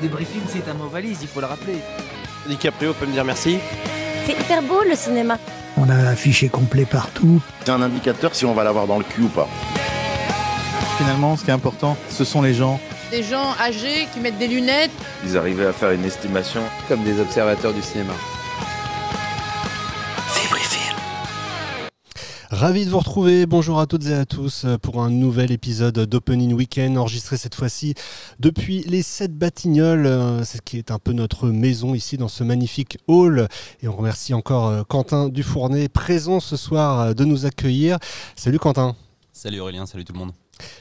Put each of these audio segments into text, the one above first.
Débriefing, c'est un mot valise, il faut le rappeler. DiCaprio peut me dire merci. C'est hyper beau le cinéma. On a affiché complet partout. C'est un indicateur si on va l'avoir dans le cul ou pas. Finalement, ce qui est important, ce sont les gens. Des gens âgés qui mettent des lunettes. Ils arrivaient à faire une estimation. Comme des observateurs du cinéma. Ravi de vous retrouver. Bonjour à toutes et à tous pour un nouvel épisode d'Opening Weekend enregistré cette fois-ci depuis les 7 Batignolles, euh, ce qui est un peu notre maison ici dans ce magnifique hall. Et on remercie encore euh, Quentin Dufournet présent ce soir euh, de nous accueillir. Salut Quentin. Salut Aurélien, salut tout le monde.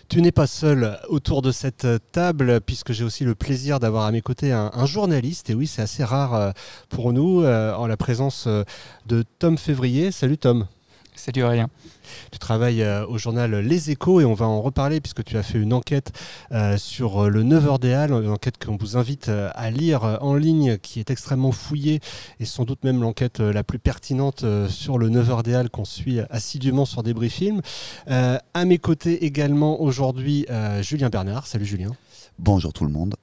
Tu n'es pas seul autour de cette table, puisque j'ai aussi le plaisir d'avoir à mes côtés un, un, journaliste. Et oui, c'est assez rare pour nous, en la présence de Tom Février. Salut Tom. Salut Aurélien. Tu travailles euh, au journal Les Échos et on va en reparler puisque tu as fait une enquête euh, sur le 9h des Halles, une enquête qu'on vous invite euh, à lire en ligne qui est extrêmement fouillée et sans doute même l'enquête la plus pertinente sur le 9h des Halles qu'on suit assidûment sur Débris Film. à mes côtés également aujourd'hui Julien Bernard. Salut Julien. Bonjour tout le monde.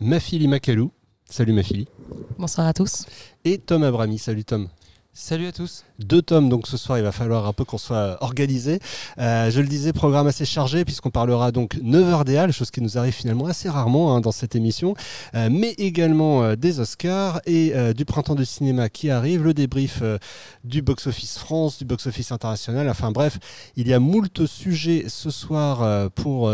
Mafili Makalou. Salut Mafili. Bonsoir à tous. Et Tom Abrami. Salut Tom. Salut à tous. Deux tomes, donc ce soir il va falloir un peu qu'on soit organisé. Euh, je le disais, programme assez chargé puisqu'on parlera donc 9h des chose qui nous arrive finalement assez rarement hein, dans cette émission, euh, mais également euh, des Oscars et du printemps du cinéma qui arrive, le débrief du box-office France, du box-office international, enfin bref, il y a moult sujets ce soir pour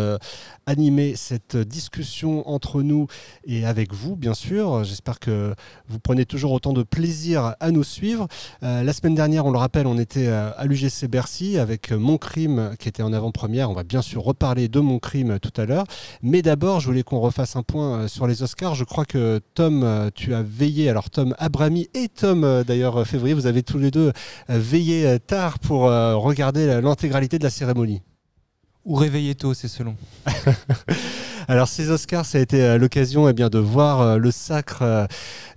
animer cette discussion entre nous et avec vous, bien sûr. J'espère que vous prenez toujours autant de plaisir à nous suivre. La semaine dernière, on le rappelle, on était à l'UGC Bercy avec Mon Crime qui était en avant-première. On va bien sûr reparler de Mon Crime tout à l'heure. Mais d'abord, je voulais qu'on refasse un point sur les Oscars. Je crois que Tom, tu as veillé, alors Tom Abrami et Tom d'ailleurs Février, vous avez tous les deux veillé tard pour regarder l'intégralité de la cérémonie. Ou réveiller tôt, c'est selon. Alors ces Oscars, ça a été l'occasion eh bien, de voir le sacre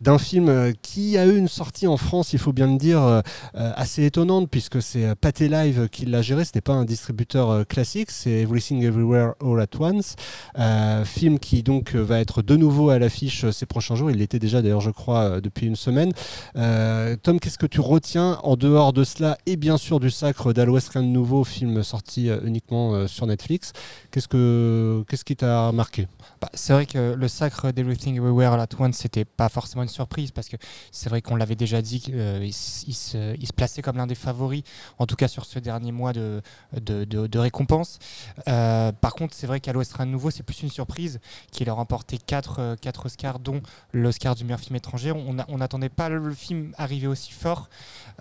d'un film qui a eu une sortie en France, il faut bien le dire, assez étonnante, puisque c'est Pathé Live qui l'a géré, ce n'est pas un distributeur classique, c'est Everything Everywhere All at Once, euh, film qui donc va être de nouveau à l'affiche ces prochains jours, il l'était déjà d'ailleurs je crois depuis une semaine. Euh, Tom, qu'est-ce que tu retiens en dehors de cela, et bien sûr du sacre d'Al West Rien de Nouveau, film sorti uniquement sur Netflix, qu'est-ce, que, qu'est-ce qui t'a marqué bah, C'est vrai que le sacre d'Everything Everywhere All at Once, c'était pas forcément une surprise parce que c'est vrai qu'on l'avait déjà dit euh, il, se, il se plaçait comme l'un des favoris, en tout cas sur ce dernier mois de, de, de, de récompense. Euh, par contre, c'est vrai qu'à l'Ouest Nouveau, c'est plus une surprise qu'il a remporté 4, 4 Oscars, dont l'Oscar du meilleur film étranger. On n'attendait pas le film arriver aussi fort.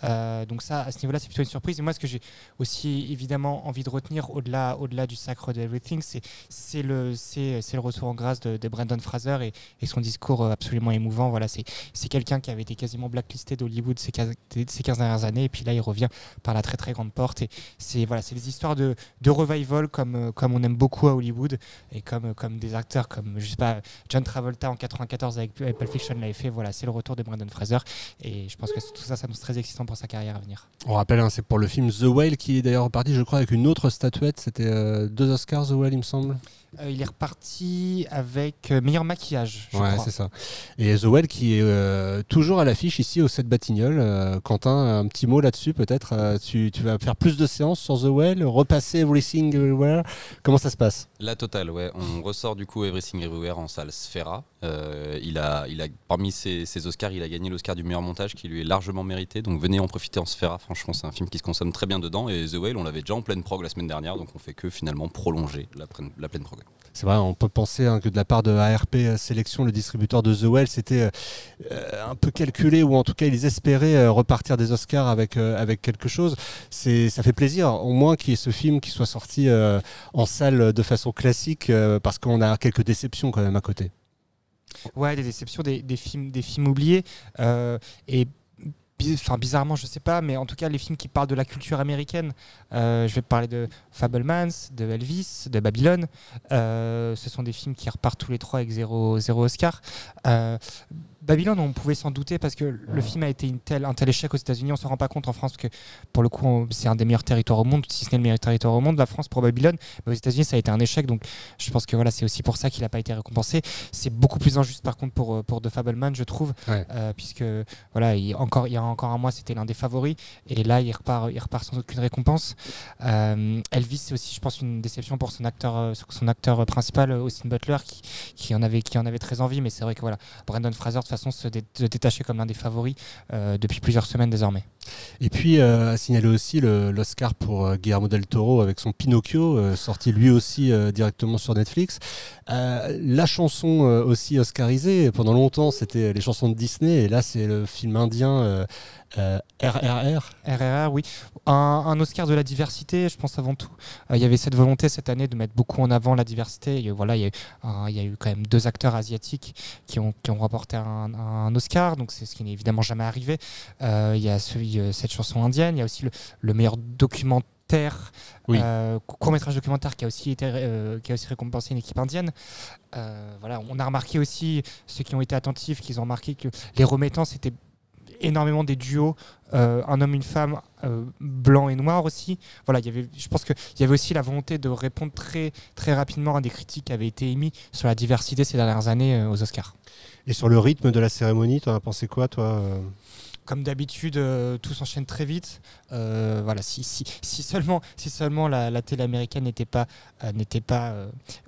Euh, donc ça, à ce niveau-là, c'est plutôt une surprise. Et moi, ce que j'ai aussi évidemment envie de retenir au-delà au du sacre d'Everything, c'est le, le retour en grâce de, de Brandon Fraser et, son discours absolument émouvant. Voilà, c'est quelqu'un qui avait été quasiment blacklisté d'Hollywood ces 15, ces 15 dernières années. Et puis là, il revient par la très très grande porte. Et c'est voilà, des histoires de, de revival comme, comme on aime beaucoup à Hollywood et comme, comme des acteurs comme, pas, John Travolta en 94 avec Pulp Fiction l'avait fait. Voilà, c'est le retour de Brandon Fraser. Et je pense que tout ça, ça nous très excitant pour sa carrière à venir. On rappelle, hein, c'est pour le film The Whale qui est d'ailleurs reparti, je crois, avec une autre statuette. C'était euh, deux Oscars, The Whale, il me semble. Euh, il est reparti avec euh, meilleur maquillage. Je ouais, c'est ça. Et The Well qui est euh, toujours à l'affiche ici au 7 Batignolles. Euh, Quentin, un petit mot là-dessus peut-être. Euh, tu, tu, vas faire plus de séances sur The Well, repasser Everything Everywhere. Comment ça se passe? La totale, ouais. On ressort du coup Everything Everywhere en salle Sfera. il a, il a, parmi ses, ses Oscars, il a gagné l'Oscar du meilleur montage qui lui est largement mérité. Donc venez en profiter en Sfera. Franchement, c'est un film qui se consomme très bien dedans. Et The Whale, on l'avait déjà en pleine prog la semaine dernière. Donc on fait que finalement prolonger la, la pleine prog. C'est vrai, on peut penser hein, que de la part de ARP Sélection, le distributeur de The Well, c'était euh, un peu calculé ou en tout cas ils espéraient euh, repartir des Oscars avec, euh, avec quelque chose. Ça fait plaisir au moins qu'il y ait ce film qui soit sorti euh, en salle de façon classique parce qu'on a quelques déceptions quand même à côté. Ouais, des déceptions, des, des films, des films oubliés. et enfin bizarrement je sais pas mais en tout cas les films qui parlent de la culture américaine euh, je vais parler de Fablemans de Elvis de Babylone euh, ce sont des films qui repartent tous les trois avec zéro, zéro Oscar. Euh, Babylone, on pouvait s'en douter parce que le film a été une telle, un tel échec aux États-Unis. On se rend pas compte en France que, pour le coup, c'est un des meilleurs territoires au monde, si ce n'est le meilleur territoire au monde, la France pour Babylone. Mais aux États-Unis, ça a été un échec. Donc, je pense que voilà, c'est aussi pour ça qu'il n'a pas été récompensé. C'est beaucoup plus injuste, par contre, pour, euh, pour The Fableman, je trouve, Ouais. euh, puisque voilà, il, encore, il y a encore un mois, c'était l'un des favoris. Et là, il repart, il repart sans aucune récompense. Euh, Elvis, c'est aussi, je pense, une déception pour son acteur, son acteur principal, Austin Butler, qui, qui en avait, qui en avait très envie. Mais c'est vrai que voilà, Brandon Fraser, de façon, se, se détachait comme l'un des favoris euh, depuis plusieurs semaines désormais. Et puis, euh, à signaler aussi l'Oscar pour euh, Guillermo del Toro avec son Pinocchio, sorti lui aussi directement sur Netflix. La chanson aussi oscarisée, pendant longtemps, c'était les chansons de Disney, et là, c'est le film indien euh, euh, RRR. RRR, oui. Un, un Oscar de la diversité, je pense avant tout. Euh, Il y avait cette volonté cette année de mettre beaucoup en avant la diversité. Et, voilà, il y, a eu un- il y a eu quand même deux acteurs asiatiques qui ont, qui ont remporté un, un Oscar, donc c'est ce qui n'est évidemment jamais arrivé. Euh, il y a celui, euh, cette chanson indienne, il y a aussi le, le meilleur documentaire, Oui. euh, court métrage documentaire qui a aussi été euh, qui a aussi récompensé une équipe indienne. Euh, voilà, on a remarqué aussi ceux qui ont été attentifs, qu'ils ont remarqué que les remettants c'était énormément des duos, euh, un homme, une femme, euh, blanc et noir aussi. Voilà, il y avait, je pense qu'il y avait aussi la volonté de répondre très, très rapidement à des critiques qui avaient été émises sur la diversité ces dernières années euh, aux Oscars. Et sur le rythme de la cérémonie, t'en as pensé quoi, toi Comme d'habitude, euh, tout s'enchaîne très vite. Euh, voilà, si, seulement, si seulement la, télé américaine n'était pas, euh, n'était pas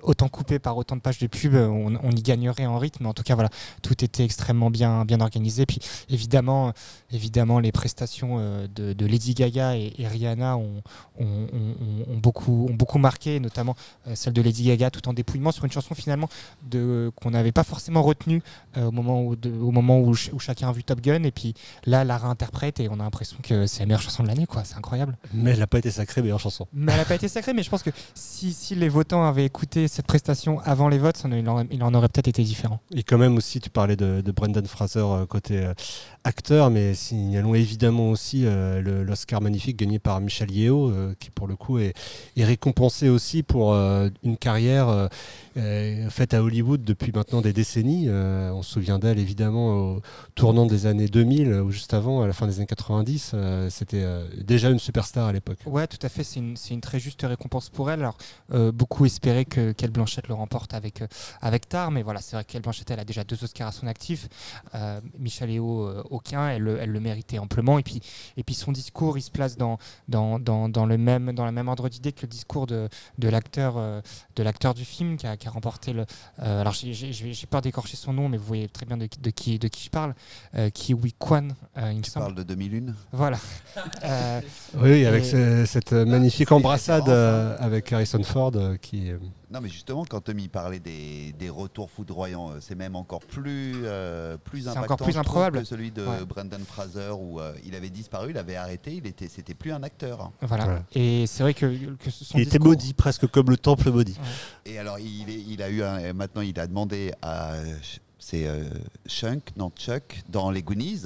autant coupée par autant de pages de pub, on, on y gagnerait en rythme. En tout cas, voilà, tout était extrêmement bien, bien organisé. Puis évidemment, évidemment, les prestations euh, de, de Lady Gaga et, et Rihanna ont, ont, ont- ont beaucoup, ont beaucoup marqué, notamment euh, celle de Lady Gaga, tout en dépouillement sur une chanson finalement de, qu'on n'avait pas forcément retenue euh, au moment, où, de- au moment où, ch- où chacun a vu Top Gun. Et puis là, la réinterprète et on a l'impression que c'est la meilleure chanson de l'année, quoi. C'est incroyable. Mais elle n'a pas été sacrée meilleure chanson. Mais elle n'a pas été sacrée, mais je pense que si, si les votants avaient écouté cette prestation avant les votes, il en, il en aurait peut-être été différent. Et quand même aussi, tu parlais de, de Brendan Fraser côté acteur, mais signalons évidemment aussi euh, l'Oscar magnifique gagné par Michel Yeo, euh, qui pour le coup est, récompensé aussi pour euh, une carrière faite à Hollywood depuis maintenant des décennies. Euh, on se souvient d'elle évidemment au tournant des années 2000 ou juste avant, à la fin des années 90. euh, C'était euh, déjà une superstar à l'époque. Ouais, tout à fait. C'est une, très juste récompense pour elle. Alors, euh, beaucoup espéraient que Kate Blanchett le remporte avec, euh, avec Tar, mais voilà, c'est vrai que Kate Blanchett, elle a déjà deux Oscars à son actif. Euh, Michel euh, aucun. Elle, le- méritait amplement. Et puis, et puis son discours, il se place dans, dans, dans, le même, dans la même ordre d'idée que le discours de, de l'acteur euh, du film qui a remporté le. euh, alors, j'ai- peur d'écorcher son nom, mais vous voyez très bien de, qui- de, qui, de qui je parle. Euh, Kiwi Kwan, euh, il me Tu semble. parles de 2001 Voilà. Euh, Oui, avec Et- ce- cette magnifique c'est une embrassade euh, avec Harrison Ford euh, qui. Non, mais justement, quand Tommy parlait des, des retours foudroyants, euh, c'est même encore plus, euh, plus C'est impactant encore plus improbable. que celui de Ouais. Brendan Fraser où euh, il avait disparu, il avait arrêté, il était, c'était plus un acteur. hein. Voilà. Et c'est vrai que, que ce sont il était maudit, presque comme le temple maudit. Et alors, il, est- il a eu un- maintenant, il a demandé à c'est euh, Chunk, non Chuck, dans les Goonies,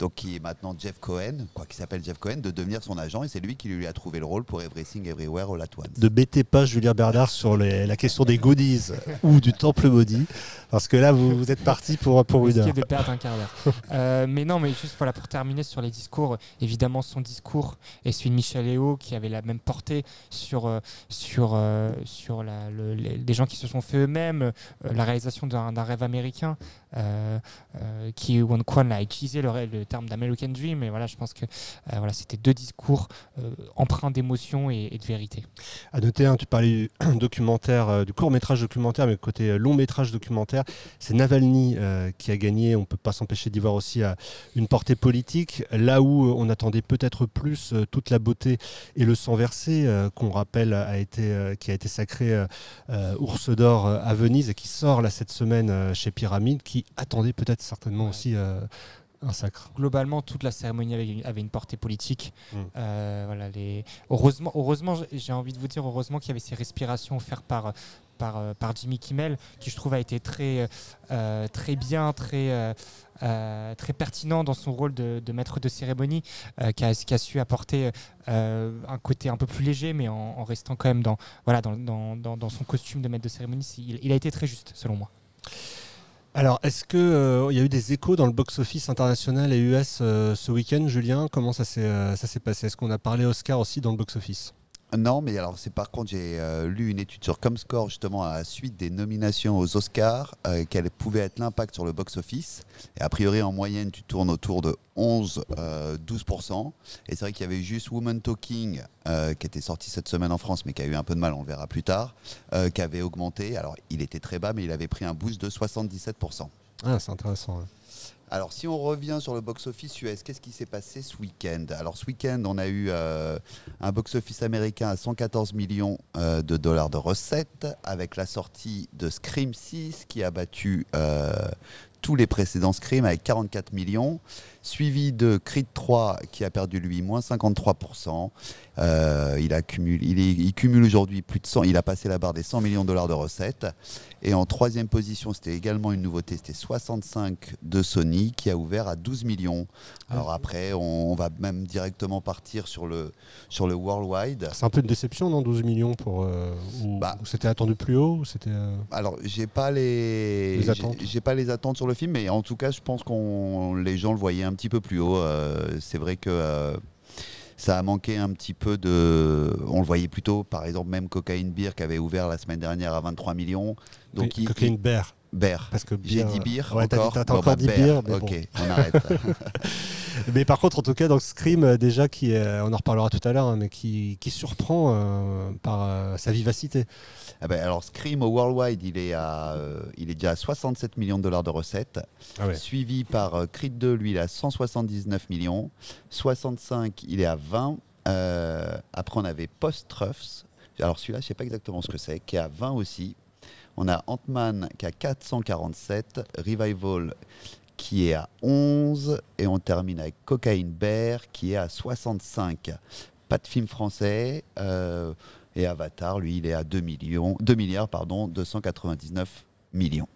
donc qui est maintenant Jeff Cohen, quoi qui s'appelle Jeff Cohen, de devenir son agent, et c'est lui qui lui a trouvé le rôle pour Everything Everywhere All At Once. Ne bêtez pas Julien Bernard sur les- la question des goodies ou du temple maudit, parce que là, vous, vous êtes parti pour, pour Vous une heure. risquez de perdre un quart d'heure. Euh, mais non, mais juste voilà, pour terminer sur les discours, évidemment son discours et celui de Michel Léo qui avait la même portée sur, euh, sur, euh, sur la, le- les, les gens qui se sont fait eux-mêmes, la réalisation d'un d'un rêve américain, qui Won Kwan a utilisé le, le terme d'American Dream, mais voilà, je pense que euh, voilà, c'était deux discours euh, empreints d'émotion et, et de vérité. À noter, hein, tu parlais du documentaire, euh, du court métrage documentaire, mais côté long métrage documentaire, c'est Navalny qui a gagné. On peut pas s'empêcher d'y voir aussi une portée politique. Là où on attendait peut-être plus toute la beauté et le sang versé, qu'on rappelle a été, qui a été sacré ours d'or à Venise et qui sort là cette semaine chez Pyramide, qui attendait peut-être certainement Ouais. aussi euh, un sacre. globalement toute la cérémonie avait une, avait une portée politique. Mm. Euh, voilà, les... heureusement, heureusement, j'ai- envie de vous dire heureusement qu'il y avait ces respirations offertes par par, euh, par Jimmy Kimmel, qui je trouve a été très euh, très bien, très euh, très pertinent dans son rôle de, de maître de cérémonie, qui, a, qui a su apporter un côté un peu plus léger, mais en, en restant quand même dans voilà dans, dans, dans- dans son costume de maître de cérémonie. Il a été très juste selon moi. Alors, est-ce qu'il il y a eu des échos dans le box-office international et US euh, ce week-end, Julien? Comment ça s'est euh, ça s'est passé? Est-ce qu'on a parlé Oscar aussi dans le box-office? Non, mais alors c'est par contre, j'ai euh, lu une étude sur Comscore justement à la suite des nominations aux Oscars, euh, quel pouvait être l'impact sur le box-office. Et a priori, en moyenne, tu tournes autour de 11-12%. Et c'est vrai qu'il y avait juste Woman Talking, euh, qui était sorti cette semaine en France, mais qui a eu un peu de mal, on le verra plus tard, euh, qui avait augmenté. Alors, il était très bas, mais il avait pris un boost de 77%. Ah, c'est intéressant. ouais. Alors, si on revient sur le box-office US, qu'est-ce qui s'est passé ce week-end? Alors, ce week-end, on a eu euh, un box-office américain à 114 millions euh, de dollars de recettes, avec la sortie de Scream 6 qui a battu euh, tous les précédents Scream avec 44 millions, suivi de Creed 3 qui a perdu lui moins 53%. Euh, il, accumule, il, est- il cumule aujourd'hui plus de 100, il a passé la barre des 100 millions de dollars de recettes. Et en troisième position, c'était également une nouveauté, c'était 65 de Sony qui a ouvert à 12 millions. Alors après, on, on va même directement partir sur le, sur le worldwide. C'est un peu une déception, non 12 millions pour. euh, ou, Bah. ou c'était attendu plus haut ou c'était, euh, Alors, j'ai pas les, Les j'ai- attentes. J'ai pas les attentes sur le film, mais en tout cas, je pense qu'on les gens le voyaient un petit peu plus haut. Euh, c'est vrai que euh, ça a manqué un petit peu de. On le voyait plutôt, par exemple, même Cocaine Beer qui avait ouvert la semaine dernière à 23 millions. Donc, il- cocaine bear Beer. Parce que J'ai beer, dit euh, beer ouais, encore. t'as encore bah, dit beer. beer, mais Ok, bon. on arrête. Mais par contre, en tout cas, dans Scream, euh, déjà, qui, est- on en reparlera tout à l'heure, hein, mais qui, qui surprend euh, par euh, sa vivacité. Ah ben, alors Scream au worldwide, il est, à, euh, il est déjà à 67 millions de dollars de recettes, Ah ouais. suivi par euh, Creed 2, lui il est à 179 millions, 65 il est à 20, Euh, après on avait Post Truffs, alors celui-là je sais pas exactement ce que c'est, qui est à 20 aussi, on a Ant-Man qui est à 447, Revival qui est à 11 et on termine avec Cocaine Bear qui est à 65. Pas de film français. euh, et Avatar, lui, il est à 2, millions, 2 milliards, pardon, 299 millions.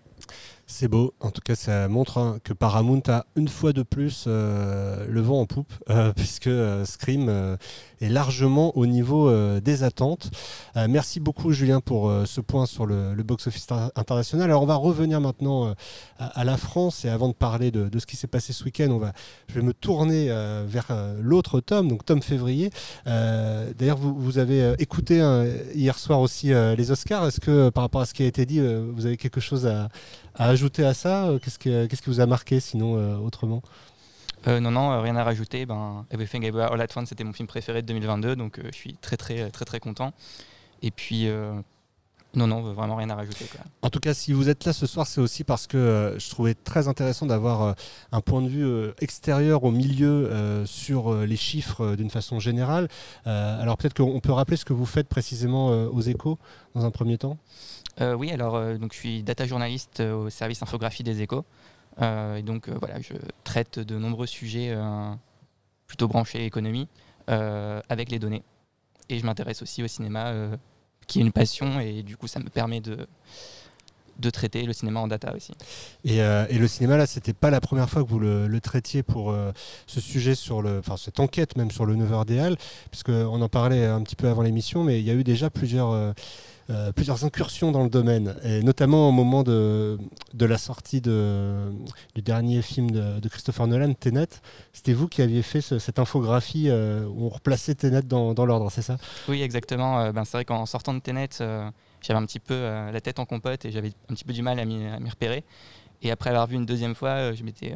C'est beau. En tout cas, ça montre hein, que Paramount a une fois de plus euh, le vent en poupe, euh, puisque euh, Scream euh, est largement au niveau des attentes. Merci beaucoup, Julien, pour ce point sur le, box-office inter- international. Alors, on va revenir maintenant à, la France. Et avant de parler de, ce qui s'est passé ce week-end, on va, je vais me tourner vers l'autre tome, donc Tom Février. D'ailleurs, vous, avez écouté hein, hier soir aussi les Oscars. Est-ce que, par rapport à ce qui a été dit, vous avez quelque chose à, à ajouter à ça Euh, Qu'est-ce que- qu'est-ce qui vous a marqué sinon euh, autrement? Euh, non, non, euh, rien à rajouter. Ben, Everything Everywhere All at Once, c'était mon film préféré de 2022, donc euh, je suis très, très, très, très content. Et puis, euh, non, non, vraiment rien à rajouter. Quoi. En tout cas, si vous êtes là ce soir, c'est aussi parce que euh, je trouvais très intéressant d'avoir euh, un point de vue euh, extérieur au milieu euh, sur euh, les chiffres euh, d'une façon générale. Euh, alors peut-être qu'on peut rappeler ce que vous faites précisément euh, aux échos dans un premier temps? Euh, oui, alors euh, donc, je suis data journaliste euh, au service infographie des échos. Et donc voilà, je traite de nombreux sujets plutôt branchés économie avec les données. Et je m'intéresse aussi au cinéma, qui est une passion, et du coup ça me permet de, de traiter le cinéma en data aussi. Et, le cinéma, là, c'était pas la première fois que vous le, traitiez pour ce sujet sur le, enfin cette enquête même sur le 9h Déal, puisque on en parlait un petit peu avant l'émission, mais il y a eu déjà plusieurs. Euh, plusieurs incursions dans le domaine, et notamment au moment de, la sortie du dernier film de, Christopher Nolan, Tenet. C'était vous qui aviez fait ce- cette infographie euh, où on replaçait Tenet dans, l'ordre, c'est ça? Oui, exactement. Euh, ben, c'est vrai qu'en sortant de Tenet, j'avais un petit peu la tête en compote et j'avais un petit peu du mal à m'y repérer. Et après avoir vu une deuxième fois, je m'étais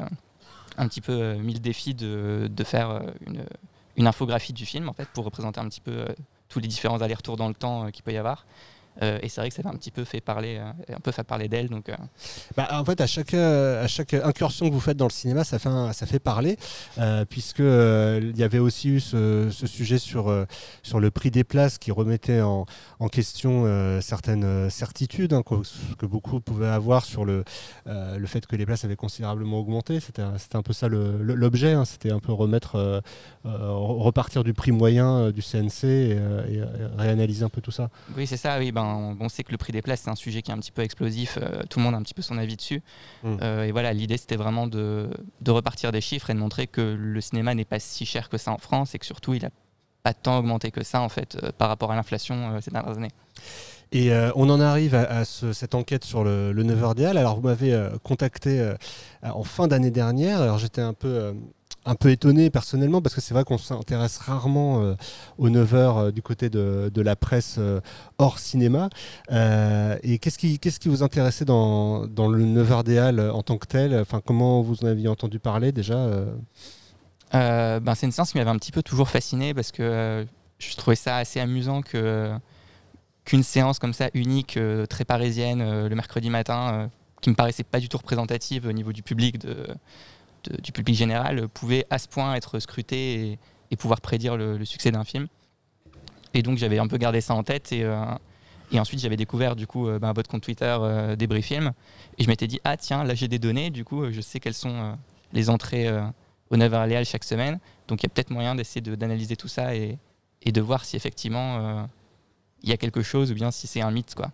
un petit peu mis le défi de, faire une, infographie du film en fait pour représenter un petit peu tous les différents allers-retours dans le temps qu'il peut y avoir. Euh, et c'est vrai que ça m'a un petit peu fait parler, euh, un peu fait parler d'elle. Donc, euh, Bah, en fait, à chaque, à chaque incursion que vous faites dans le cinéma, ça fait, un- ça fait parler, puisque il y avait aussi eu ce, ce sujet sur, sur le prix des places qui remettait en, en question certaines certitudes hein, que, que beaucoup pouvaient avoir sur le, le fait que les places avaient considérablement augmenté. C'était un, c'était un peu ça l'objet, hein, c'était un peu remettre, repartir du prix moyen du CNC et, et, réanalyser un peu tout ça. Oui, c'est ça. Oui, ben, on, on sait que le prix des places, c'est un sujet qui est un petit peu explosif. euh, tout le monde a un petit peu son avis dessus. Mm. Euh, et voilà, l'idée, c'était vraiment de, de repartir des chiffres et de montrer que le cinéma n'est pas si cher que ça en France et que surtout, il n'a pas tant augmenté que ça, en fait, euh, par rapport à l'inflation ces dernières années. Et euh, on en arrive à, à ce- cette enquête sur le, le 9h des Halles. Alors, vous m'avez euh, contacté euh, en fin d'année dernière. Alors, j'étais un peu, un peu étonné personnellement parce que c'est vrai qu'on s'intéresse rarement euh, aux 9h euh, du côté de, la presse euh, hors cinéma. Euh, et qu'est-ce qui, vous intéressait dans, le 9h des Halles en tant que tel? Enfin, comment vous en aviez entendu parler déjà ben, c'est une séance qui m'avait un petit peu toujours fasciné parce que je trouvais ça assez amusant qu'une séance comme ça unique, très parisienne, le mercredi matin, qui me paraissait pas du tout représentative au niveau du public, de, du public général, pouvait à ce point être scrutée et, pouvoir prédire le, succès d'un film. Et donc j'avais un peu gardé ça en tête et, euh, et ensuite j'avais découvert du coup euh, ben, votre compte Twitter euh, Débris Film et je m'étais dit ah tiens là j'ai des données du coup euh, je sais quelles sont euh, les entrées au 9h Léal chaque semaine donc il y a peut-être moyen d'essayer de- d'analyser tout ça et, et de voir si effectivement il y a quelque chose ou bien si c'est un mythe quoi.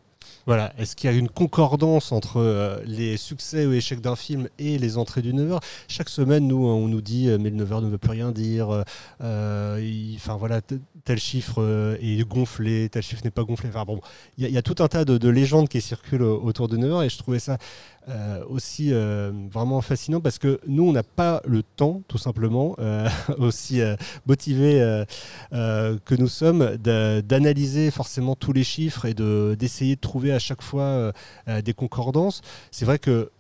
Voilà, est-ce qu'il y a une concordance entre euh, les succès ou échecs d'un film et les entrées du 9h Chaque semaine, nous, on nous dit euh, mais le 9h ne veut plus rien dire. euh, Enfin voilà, tel chiffre est gonflé, tel chiffre n'est pas gonflé. Enfin bon, il y, a- tout un tas de, de légendes qui circulent au- autour de 9h et je trouvais ça euh, aussi euh, vraiment fascinant parce que nous, on n'a pas le temps, tout simplement, euh, aussi euh, que nous sommes, d'a- d'analyser forcément tous les chiffres et de- d'essayer de trouver à chaque fois des concordances. C'est vrai que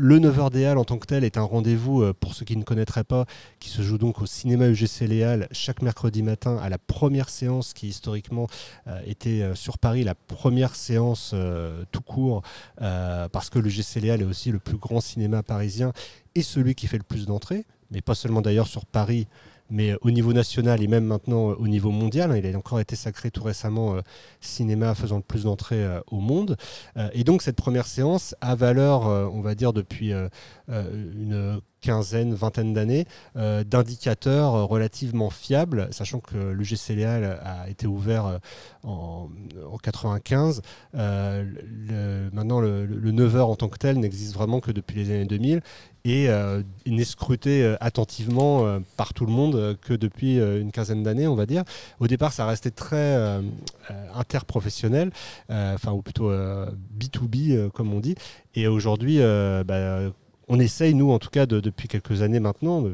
le 9h des Halles en tant que tel est un rendez-vous, euh, pour ceux qui ne connaîtraient pas, qui se joue donc au cinéma UGC Les chaque mercredi matin à la première séance qui historiquement euh, était euh, sur Paris, la première séance tout court, parce que le Les est aussi le plus grand cinéma parisien et celui qui fait le plus d'entrées, mais pas seulement d'ailleurs sur Paris, mais au niveau national et même maintenant euh, au niveau mondial. hein, Il a encore été sacré tout récemment euh, cinéma faisant le plus d'entrées euh, au monde. Euh, et donc cette première séance a valeur, euh, on va dire, depuis euh, euh, une quinzaine, vingtaine d'années, euh, d'indicateurs euh, relativement fiables, sachant que l'UGC Léal a été ouvert euh, en, en 95. Euh, le- maintenant, le, le 9h en tant que tel n'existe vraiment que depuis les années 2000 et euh, n'est scruté euh, attentivement euh, par tout le monde euh, que depuis une quinzaine d'années, on va dire. Au départ, ça restait très interprofessionnel, enfin, ou plutôt euh, B2B, euh, comme on dit. Et aujourd'hui, bah, on essaye, nous, en tout cas, de- depuis quelques années maintenant,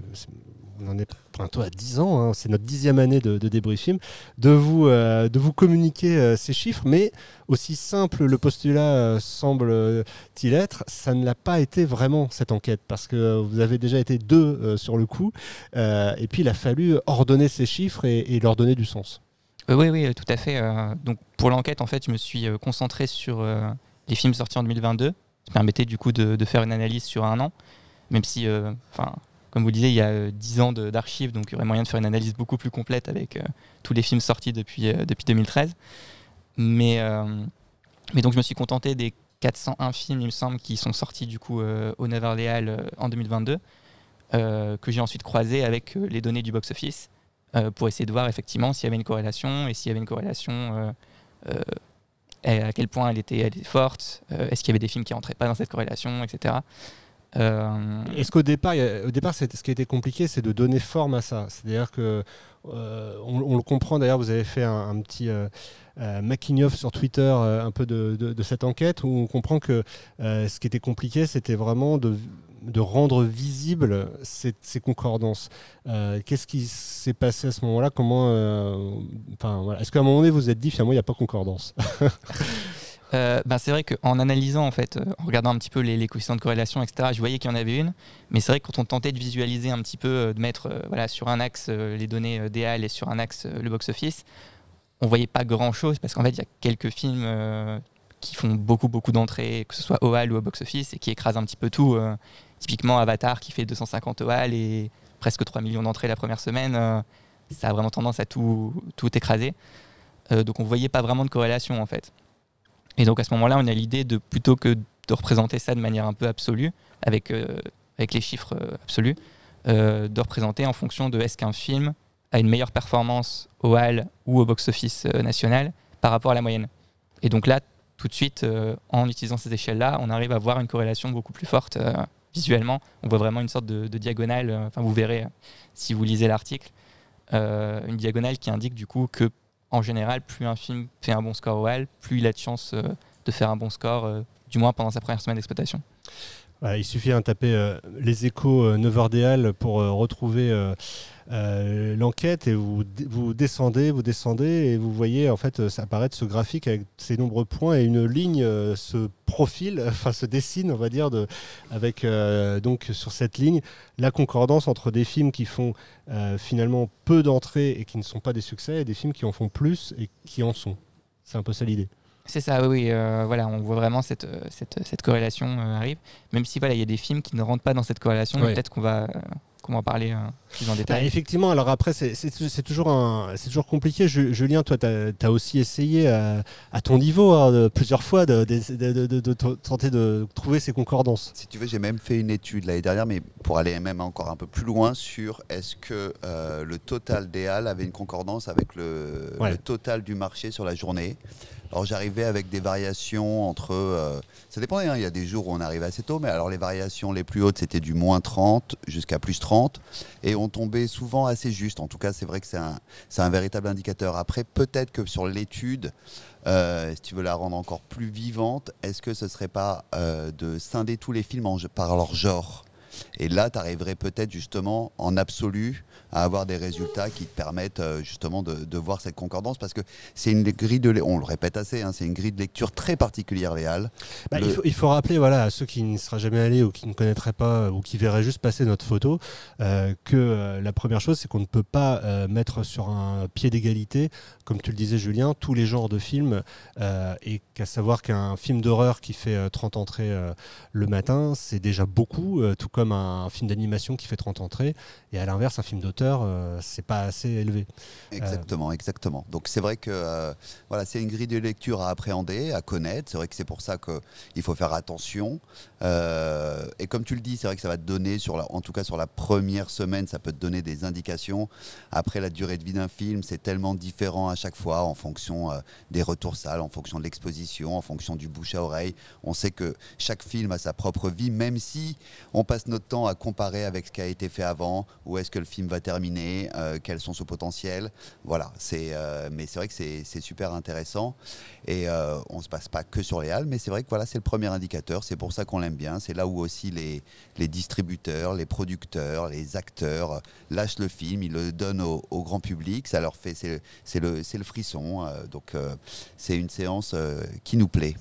on en est bientôt à 10 ans, hein, c'est notre dixième année de, de Débris Film, de vous, euh, de vous communiquer euh, ces chiffres, mais aussi simple le postulat euh, semble-t-il être, ça ne l'a pas été vraiment cette enquête, parce que vous avez déjà été deux sur le coup, et puis il a fallu ordonner ces chiffres et, leur donner du sens. Oui, oui, tout à fait. donc pour l'enquête, en fait, je me suis concentré sur les films sortis en 2022. Ça permettait du coup de, de faire une analyse sur un an, même si, enfin, comme vous le disiez, il y a euh, 10 ans de- d'archives, donc il y aurait moyen de faire une analyse beaucoup plus complète avec euh, tous les films sortis depuis, euh, depuis 2013. Mais, euh, mais donc je me suis contenté des 401 films, il me semble, qui sont sortis du coup euh, au euh, en 2022, euh, que j'ai ensuite croisé avec euh, les données du box-office euh, pour essayer de voir effectivement s'il y avait une corrélation et s'il y avait une corrélation, euh, euh, à quel point elle était, forte, euh, est-ce qu'il y avait des films qui rentraient pas dans cette corrélation, etc. Euh, Est-ce qu'au départ, au départ, ce qui été compliqué, c'est de donner forme à ça. C'est-à-dire que euh, on, le comprend. D'ailleurs, vous avez fait un, petit euh, euh, sur Twitter un peu de, cette enquête où on comprend que ce qui était compliqué, c'était vraiment de, rendre visible ces, ces concordances. Qu'est-ce qui s'est passé à ce moment-là? Comment Enfin, voilà. Est-ce qu'à un moment donné, vous vous êtes dit finalement, il n'y a pas concordance? Euh, ben, c'est vrai qu'en analysant, en fait, euh, en regardant un petit peu les, coefficients de corrélation, etc., je voyais qu'il y en avait une. Mais c'est vrai que quand on tentait de visualiser un petit peu, euh, de mettre voilà, sur un axe les données DAL et sur un axe le box-office, on voyait pas grand-chose parce qu'en fait, il y a quelques films qui font beaucoup, beaucoup d'entrées, que ce soit au hall ou au box-office, et qui écrasent un petit peu tout. typiquement, Avatar qui fait 250 au et presque 3 millions d'entrées la première semaine, ça a vraiment tendance à tout, tout écraser. Donc on voyait pas vraiment de corrélation en fait. Et donc à ce moment-là, on a l'idée de plutôt que de représenter ça de manière un peu absolue, avec, euh, avec les chiffres euh, absolus, euh, de représenter en fonction de est-ce qu'un film a une meilleure performance au hall ou au box-office national par rapport à la moyenne. Et donc là, tout de suite, en utilisant ces échelles-là, on arrive à voir une corrélation beaucoup plus forte visuellement. On voit vraiment une sorte de, de diagonale, enfin vous verrez si vous lisez l'article, une diagonale qui indique du coup que en général, plus un film fait un bon score au HAL, plus il a de chance euh, de faire un bon score, euh, du moins pendant sa première semaine d'exploitation. Voilà, il suffit de taper euh, les échos euh, 9h des Halles pour euh, retrouver l'enquête et vous, descendez, vous descendez et vous voyez en fait apparaître ce graphique avec ces nombreux points et une ligne se profile, enfin se dessine on va dire avec donc sur cette ligne la concordance entre des films qui font finalement peu d'entrées et qui ne sont pas des succès et des films qui en font plus et qui en sont. C'est un peu ça l'idée. C'est ça, oui, oui euh, voilà, on voit vraiment cette, euh, cette, cette corrélation euh, arrive. Même si voilà, il y a des films qui ne rentrent pas dans cette corrélation, Ouais. peut-être qu'on va, euh, qu'on va en parler euh, plus en Bah, détail. effectivement, alors après, c'est- toujours, un- c'est toujours compliqué. Ju- Julien, toi, tu as, aussi essayé à, à ton niveau hein, de- plusieurs fois de, de- de- de- de t- tenter de trouver ces concordances. Si tu veux, j'ai même fait une étude l'année dernière, mais pour aller même encore un peu plus loin sur est-ce que euh, le total des halles avait une concordance avec le, Ouais. le total du marché sur la journée. Alors j'arrivais avec des variations entre... euh, ça dépendait, hein, il y a des jours où on arrivait assez tôt, mais alors les variations les plus hautes, c'était du moins 30 jusqu'à plus 30, et on tombait souvent assez juste. En tout cas, c'est vrai que c'est un, un véritable indicateur. Après, peut-être que sur l'étude, euh, si tu veux la rendre encore plus vivante, est-ce que ce serait pas euh, de scinder tous les films par leur genre? Et là, tu arriverais peut-être justement en absolu à avoir des résultats qui te permettent euh, justement de, de voir cette concordance parce que c'est une grille de, on le répète assez, hein, c'est une grille de lecture très particulière, les Halles. Bah, Le- il, faut, il faut rappeler voilà, à ceux qui n'y seraient jamais allés ou qui ne connaîtraient pas ou qui verraient juste passer notre photo euh, que euh, la première chose, c'est qu'on ne peut pas euh, mettre sur un pied d'égalité, comme tu le disais Julien, tous les genres de films euh, et qu'à savoir qu'un film d'horreur qui fait euh, 30 entrées euh, le matin, c'est déjà beaucoup, euh, tout comme un, film d'animation qui fait 30 entrées et à l'inverse, un film d'auteur, euh, c'est pas assez élevé. Exactement, exactement. Donc c'est vrai que euh, voilà, c'est une grille de lecture à appréhender, à connaître. C'est vrai que c'est pour ça qu'il faut faire attention. Euh, et comme tu le dis, c'est vrai que ça va te donner, sur la, en tout cas sur la première semaine, ça peut te donner des indications. Après, la durée de vie d'un film, c'est tellement différent à chaque fois en fonction euh, des retours salles, en fonction de l'exposition, en fonction du bouche à oreille. On sait que chaque film a sa propre vie, même si on passe notre temps à comparer avec ce qui a été fait avant, où est-ce que le film va euh, quels sont ses potentiels. Voilà, c'est, euh, mais c'est vrai que c'est, super intéressant. Et euh, on ne se passe pas que sur les halles, mais c'est vrai que voilà, c'est le premier indicateur. C'est pour ça qu'on l'aime bien. C'est là où aussi les, les distributeurs, les producteurs, les acteurs lâchent le film, ils le donnent au, grand public. Ça leur fait, c'est, le, c'est le frisson. donc c'est une séance qui nous plaît.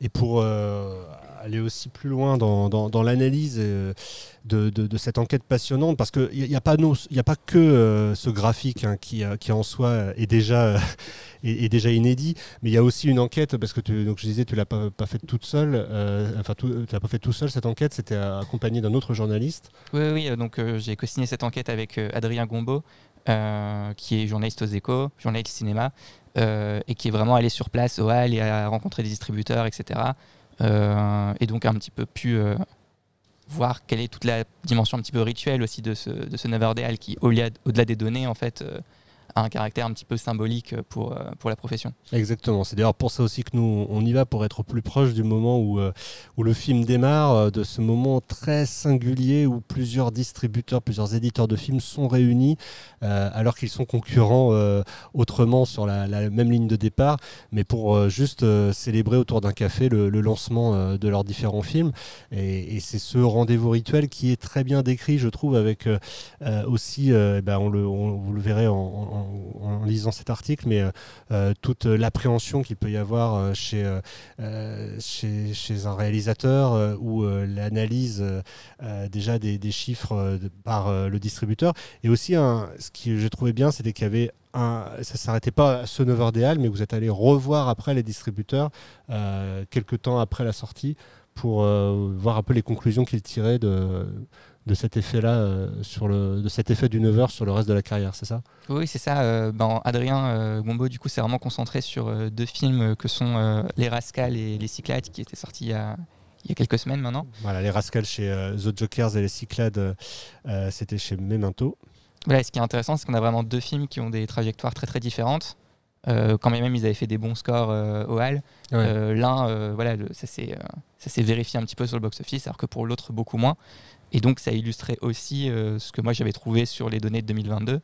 Et pour aller aussi plus loin dans, dans- l'analyse euh, de, de- cette enquête passionnante, parce qu'il n'y a, pas a pas que euh, ce graphique hein, qui, euh, qui en soi est déjà, est, déjà inédit, mais il y a aussi une enquête, parce que tu, donc je disais, tu l'as pas, pas faite toute seule, enfin tu l'as pas fait tout seul cette enquête, c'était accompagné d'un autre journaliste. Oui, oui, donc j'ai co-signé cette enquête avec Adrien Gombeau, qui est journaliste aux échos, journaliste cinéma, et qui est vraiment allé sur place au Hall et a rencontré des distributeurs, etc. Euh, et donc un petit peu pu euh, voir quelle est toute la dimension un petit peu rituelle aussi de ce, de ce 9 des Halles qui, au-delà au-delà des données, en fait, euh, un caractère un petit peu symbolique pour, euh, pour la profession. Exactement. C'est d'ailleurs pour ça aussi que nous, on y va pour être plus proche du moment où, euh, où le film démarre, euh, de ce moment très singulier où plusieurs distributeurs, plusieurs éditeurs de films sont réunis, alors qu'ils sont concurrents autrement sur la, même ligne de départ, mais pour juste célébrer autour d'un café le, lancement de leurs différents films. Et, c'est ce rendez-vous rituel qui est très bien décrit, je trouve, avec aussi, eh ben, on le, vous le verrez en, en- lisant cet article, mais euh, euh, toute l'appréhension qu'il peut y avoir euh, chez, chez, un réalisateur ou l'analyse déjà des, chiffres par le distributeur. Et aussi, ce que j'ai trouvé bien, c'était qu'il y avait un, ça s'arrêtait pas à ce 9h des Halles, mais vous êtes allé revoir après les distributeurs quelques temps après la sortie pour voir un peu les conclusions qu'ils tiraient de, de cet effet-là, euh, sur le, de cet effet du 9h sur le reste de la carrière, c'est ça? Oui, c'est ça. euh, ben, Adrien euh, Gombeau, du coup, s'est vraiment concentré sur euh, deux films que sont euh, Les Rascals et Les Cyclades, qui étaient sortis il y a, il y a quelques semaines maintenant. Voilà, les Rascals chez euh, The Jokers et les Cyclades, c'était chez Memento. Voilà, et ce qui est intéressant, c'est qu'on a vraiment deux films qui ont des trajectoires très très différentes. Euh, quand même, ils avaient fait des bons scores euh, au Hall. Ouais. Euh, L'un, euh, voilà, le- ça s'est euh, ça s'est vérifié un petit peu sur le box-office, alors que pour l'autre, beaucoup moins. Et donc, ça illustrait aussi euh, ce que moi j'avais trouvé sur les données de 2022.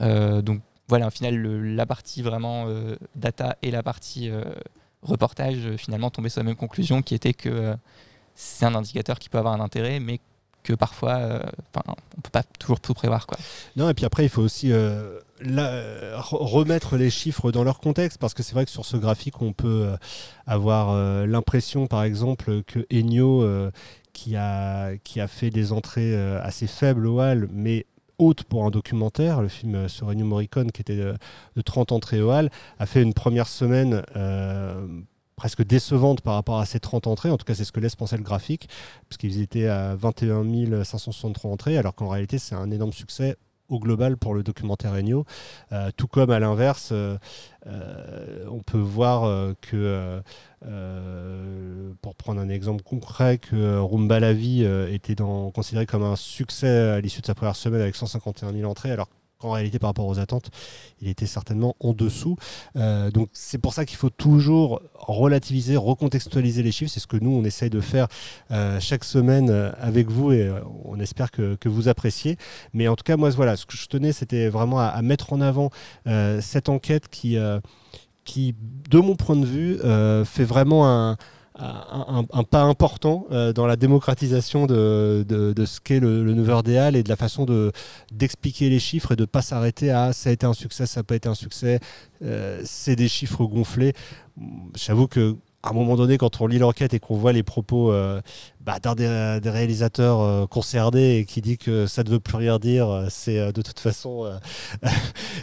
Euh, donc, voilà, au final, le- la partie vraiment euh, data et la partie reportage, finalement, tombaient sur la même conclusion qui était que c'est un indicateur qui peut avoir un intérêt, mais que parfois, euh, on peut pas toujours tout prévoir. Quoi. Non, et puis après, il faut aussi remettre les chiffres dans leur contexte, parce que c'est vrai que sur ce graphique, on peut avoir l'impression, par exemple, que Ennio, qui, a, qui fait des entrées euh, assez faibles au Hall, mais hautes pour un documentaire, le film euh, sur Morricone, qui était de, de 30 entrées au Hall, a fait une première semaine euh, presque décevante par rapport à ces 30 entrées. En tout cas, c'est ce que laisse penser le graphique, parce qu'ils étaient à 21 563 entrées, alors qu'en réalité, c'est un énorme succès global pour le documentaire. Euh, tout comme à l'inverse, euh, euh, on peut voir euh, que, pour prendre un exemple concret, que Rumba la vie était considéré comme un succès à l'issue de sa première semaine avec 151 000 entrées, alors qu'en réalité, par rapport aux attentes, il était certainement en dessous. Euh, donc c'est pour ça qu'il faut toujours relativiser, recontextualiser les chiffres. C'est ce que nous, on essaye de faire euh, chaque semaine euh, avec vous et on espère que, que vous appréciez. Mais en tout cas, moi, voilà, ce que je tenais, c'était vraiment à, mettre en avant cette enquête qui, qui, de mon point de vue, fait vraiment un, un, pas important euh, dans la démocratisation de, de- ce qu'est le, le Neuverdéal et de la façon de d'expliquer les chiffres et de ne pas s'arrêter à ça a été un succès, ça n'a pas été un succès, euh, c'est des chiffres gonflés. J'avoue que à un moment donné, quand on lit l'enquête et qu'on voit les propos euh, bah, d'un des, des réalisateurs euh, concernés et qui dit que ça ne veut plus rien dire, euh, c'est euh, de toute façon euh,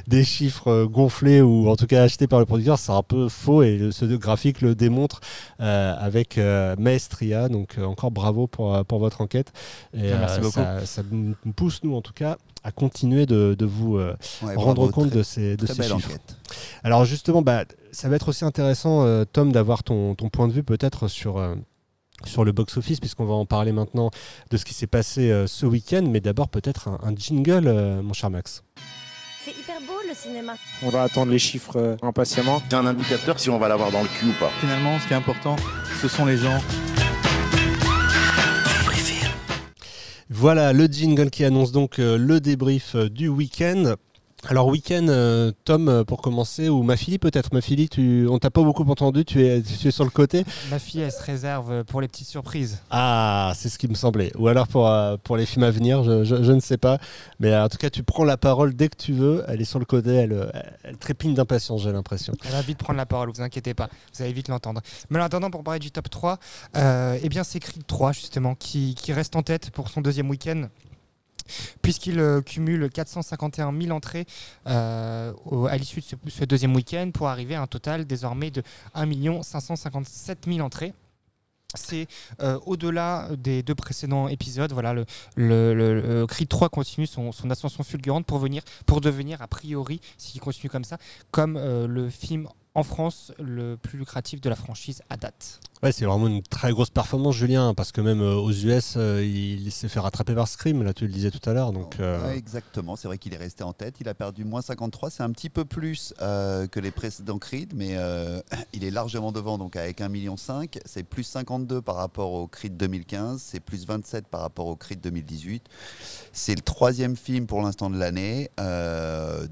des chiffres gonflés ou en tout cas achetés par le producteur, c'est un peu faux et le- ce graphique le démontre euh, avec euh, maestria. Donc euh, encore bravo pour, pour votre enquête. Et, Merci euh, beaucoup. Ça, ça nous pousse, nous en tout cas, à continuer de, de vous euh, Ouais, rendre bravo, compte très- de ces, de très ces belle chiffres. enquête. Alors justement, bah, ça va être aussi intéressant, euh, Tom, d'avoir ton, ton point de vue peut-être sur, euh, sur le box-office, puisqu'on va en parler maintenant de ce qui s'est passé euh, ce week-end, mais d'abord peut-être un, un jingle, euh, mon cher Max. C'est hyper beau le cinéma. On va attendre les chiffres euh, impatiemment. C'est un indicateur si on va l'avoir dans le cul ou pas. Finalement, ce qui est important, ce sont les gens. Voilà le jingle qui annonce donc euh, le débrief euh, du week-end. Alors week-end, euh, Tom, euh, pour commencer, ou ma fille peut-être. Ma fille, tu, on t'a pas beaucoup entendu, tu es, tu es sur le côté. Ma fille, elle se réserve pour les petites surprises. Ah, c'est ce qui me semblait. Ou alors pour, euh, pour les films à venir, je, je- je ne sais pas. Mais en tout cas, tu prends la parole dès que tu veux. Elle est sur le côté, elle, elle trépigne d'impatience, j'ai l'impression. Elle va vite prendre la parole, vous inquiétez pas, vous allez vite l'entendre. Mais en attendant, pour parler du top 3, euh, eh bien c'est Creed 3 justement qui, qui reste en tête pour son deuxième week-end. Puisqu'il euh, cumule 451 000 entrées euh, à l'issue de ce, deuxième week-end pour arriver à un total désormais de 1 557 000 entrées. C'est euh, au-delà des deux précédents épisodes. Voilà, le, le, le- le Creed 3 continue son, ascension fulgurante pour, venir, pour devenir, a priori, s'il continue comme ça, comme le film en France le plus lucratif de la franchise à date. Ouais, c'est vraiment une très grosse performance, Julien, parce que même euh, aux US, euh, il s'est fait rattraper par Scream, là tu le disais tout à l'heure. Euh, exactement, c'est vrai qu'il est resté en tête. Il a perdu moins 53, c'est un petit peu plus que les précédents Creed, mais il est largement devant, donc avec 1,5 million. C'est plus 52 par rapport au Creed 2015, c'est plus 27 par rapport au Creed 2018. C'est le troisième film pour l'instant de l'année,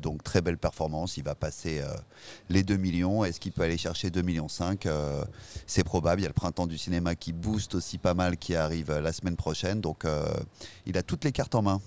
donc très belle performance. Il va passer les 2 millions. Est-ce qu'il peut aller chercher 2,5 millions C'est probable. Il y a le printemps du cinéma qui booste aussi pas mal, qui arrive euh, la semaine prochaine, donc euh, il a toutes les cartes en main.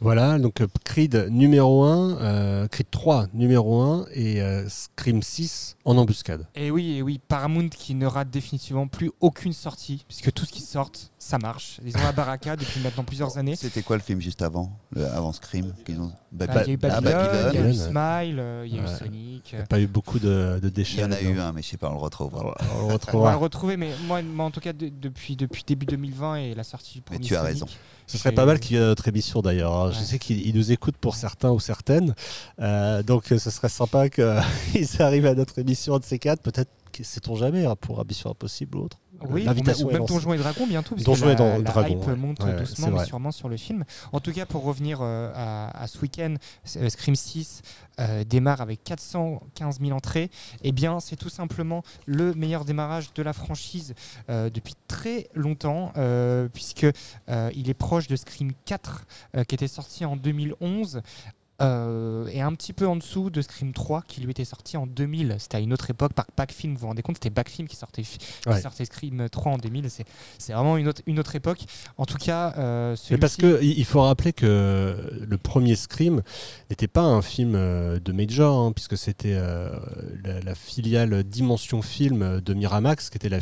Voilà, donc euh, Creed numéro 1, euh, Creed 3 numéro 1 et euh, Scream 6 en embuscade. Et oui, et oui, Paramount qui ne rate définitivement plus aucune sortie, puisque tout ce qui sort, ça marche. Ils ont la baraka depuis maintenant plusieurs années. C'était quoi le film juste avant le- Avant Scream qu'ils ont... Bah, Baby- il y a eu Ah, Babylone, il y a eu. Smile, euh, il y a eu Ouais. Sonic. Il n'y a pas eu beaucoup de, de Il déchets. y en a eu un, mais je sais pas, on le retrouvera. On le On va le retrouver, mais moi, moi, en tout cas, de- depuis, depuis début 2020 et la sortie du Mais premier tu as Sonic, raison. Ce serait pas mal qu'il y ait notre émission d'ailleurs. hein. Je Ouais. sais qu'ils ils nous écoutent pour certains ou certaines. Euh, donc ce serait sympa qu'ils arrivent à notre émission de ces quatre. Peut-être, que- sait-on jamais, hein, pour Ambition Impossible ou autre. Oui, ou L'invitation même. Donjons et Dragons bientôt, parce que la, Dra- la Dragons, hype ouais. monte Ouais, doucement mais sûrement sur le film. En tout cas, pour revenir euh, à, à ce week-end, euh, Scream 6 euh, démarre avec 415 000 entrées. Eh bien, c'est tout simplement le meilleur démarrage de la franchise euh, depuis très longtemps, euh, puisque euh, il est proche de Scream 4, euh, qui était sorti en 2011 euh, et un petit peu en dessous de Scream 3 qui lui était sorti en 2000. C'était à une autre époque par Backfilm, vous vous rendez compte, c'était Backfilm qui sortait, qui Ouais. sortait Scream 3 en 2000. C'est, vraiment une autre, une autre époque. En tout cas, euh, Mais parce que il il faut rappeler que le premier Scream n'était pas un film euh, de Major, hein, puisque c'était euh, la, la filiale Dimension Film de Miramax, qui était la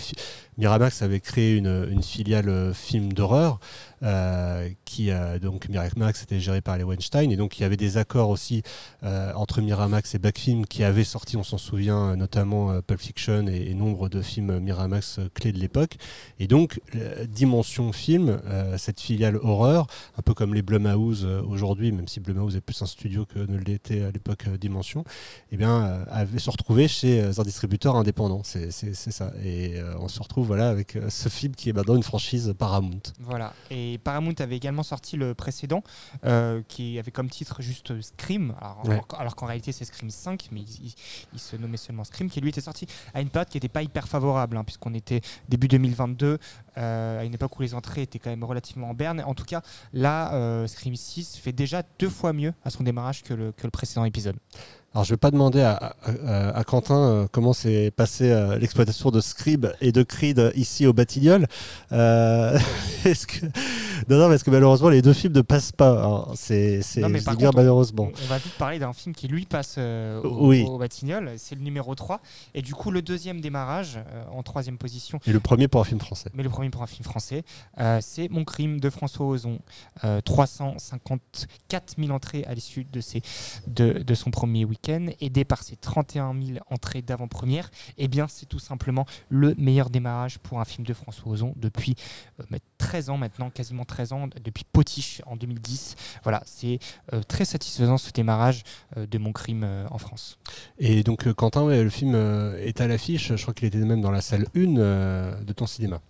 Miramax avait créé une, une filiale film d'horreur. Euh, qui donc Miramax était géré par les Weinstein et donc il y avait des accords aussi euh, entre Miramax et Backfilm qui avaient sorti, on s'en souvient, euh, notamment Pulp Fiction et, et nombre de films Miramax clés de l'époque. Et donc, Dimension Film, cette filiale horreur, un peu comme les Blumhouse aujourd'hui, même si Blumhouse est plus un studio que ne l'était à l'époque Dimension, eh bien, avait se retrouvé chez un distributeur indépendant. C'est ça. Et on se retrouve voilà, avec ce film qui est maintenant une franchise Paramount. Voilà. Et Paramount avait également sorti le précédent, euh, qui avait comme titre juste Scream, alors, Ouais. alors qu'en réalité c'est Scream 5, mais il, il- il se nommait seulement Scream, qui lui était sorti à une période qui n'était pas hyper favorable, hein, puisqu'on était début 2022, euh, à une époque où les entrées étaient quand même relativement en berne. En tout cas, là, euh, Scream 6 fait déjà deux fois mieux à son démarrage que le, que le précédent épisode. Alors, je ne vais pas demander à, à- à- à Quentin euh, comment s'est passée euh, l'exploitation de Scrib et de Creed ici au Batignolles. Euh, est-ce que... Non, non, parce que malheureusement, les deux films ne passent pas. Alors, C'est, on- malheureusement. On, on va vite parler d'un film qui lui passe euh, au, Oui. au Batignolles, c'est le numéro 3. Et du coup, le deuxième démarrage, euh, en troisième position, Et le premier pour un film français. mais le premier pour un film français, c'est Mon crime de François Ozon. Euh, 354 000 entrées à l'issue de, ses- de, de son premier aidé par ses 31 000 entrées d'avant-première. Eh bien, c'est tout simplement le meilleur démarrage pour un film de François Ozon depuis euh, 13 ans maintenant, quasiment 13 ans, depuis Potiche en 2010. Voilà, c'est euh, très satisfaisant ce démarrage euh, de Mon crime euh, en France. Et donc, Quentin, ouais, le film euh, est à l'affiche. Je crois qu'il était même dans la salle 1 euh, de ton cinéma.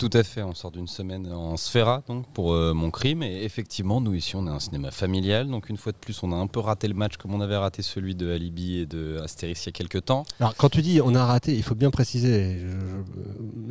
Tout à fait, on sort d'une semaine en Sphera donc pour euh, mon crime et effectivement nous ici on est un cinéma familial donc une fois de plus on a un peu raté le match comme on avait raté celui de Alibi et de Astérix il y a quelques temps. Alors, quand tu dis on a raté, il faut bien préciser,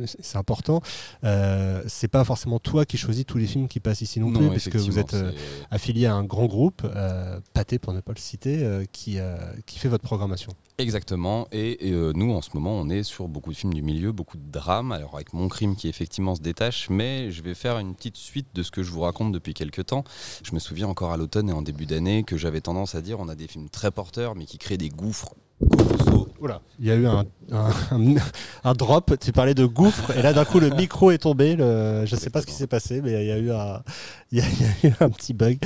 c'est important, euh, c'est pas forcément toi qui choisis tous les films qui passent ici non, Non, plus, parce que vous êtes euh, affilié à un grand groupe, euh, Pâté pour ne pas le citer, euh, qui, qui fait votre programmation. Exactement, et, et, nous en ce moment on est sur beaucoup de films du milieu, beaucoup de drames, alors avec mon crime qui effectivement se détache, mais je vais faire une petite suite de ce que je vous raconte depuis quelques temps. Je me souviens encore à l'automne et en début d'année que j'avais tendance à dire on a des films très porteurs mais qui créent des gouffres Oula, il y a eu un, un, un- un drop, tu parlais de gouffre, et là d'un coup le micro est tombé, le, je sais pas ce qui s'est passé, mais il y a eu un, il y a, il y a eu un petit bug.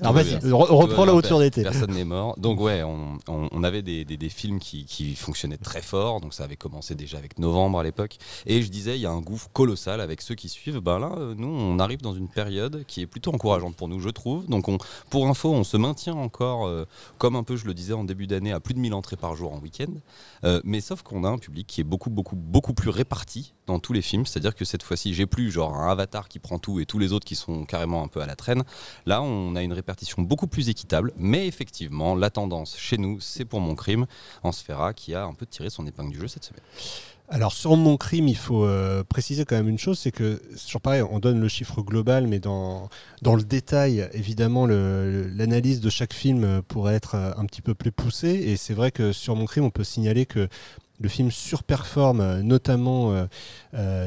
Alors vas-y, reprends la hauteur d'été. Personne n'est mort. Donc ouais, on, on- on avait des, des- des films qui, qui fonctionnaient très fort. Donc ça avait commencé déjà avec Novembre à l'époque. Et je disais, il y a un gouffre colossal avec ceux qui suivent. Ben là, euh, nous, on arrive dans une période qui est plutôt encourageante pour nous, je trouve. Donc on, pour info, on se maintient encore, euh, comme un peu je le disais en début d'année, à plus de 1000 entrées par jour en week-end. Euh, mais sauf qu'on a un public qui est beaucoup, beaucoup, beaucoup plus réparti dans tous les films. C'est-à-dire que cette fois-ci, j'ai plus genre un avatar qui prend tout et tous les autres qui sont carrément un peu à la traîne. Là, on a une répartition beaucoup plus équitable, mais effectivement, la tendance chez nous, c'est pour mon crime en Sphera qui a un peu tiré son épingle du jeu cette semaine. Alors sur mon crime, il faut euh, préciser quand même une chose, c'est que toujours pareil, on donne le chiffre global, mais dans, dans le détail, évidemment, l'analyse de chaque film euh, pourrait être euh, un petit peu plus poussée. Et c'est vrai que sur mon crime, on peut signaler que le film surperforme, notamment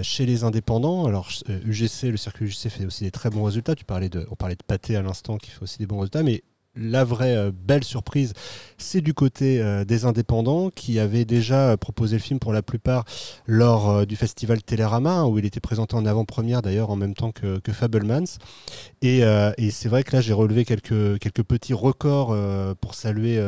chez les indépendants. Alors UGC, le circuit UGC fait aussi des très bons résultats. Tu parlais de, on parlait de Pâté à l'instant qui fait aussi des bons résultats, mais la vraie euh, belle surprise, c'est du côté euh, des indépendants qui avaient déjà euh, proposé le film pour la plupart lors du festival Télérama, où il était présenté en avant-première d'ailleurs en même temps que, Fablemans. Et, c'est vrai que là, j'ai relevé quelques, quelques petits records pour saluer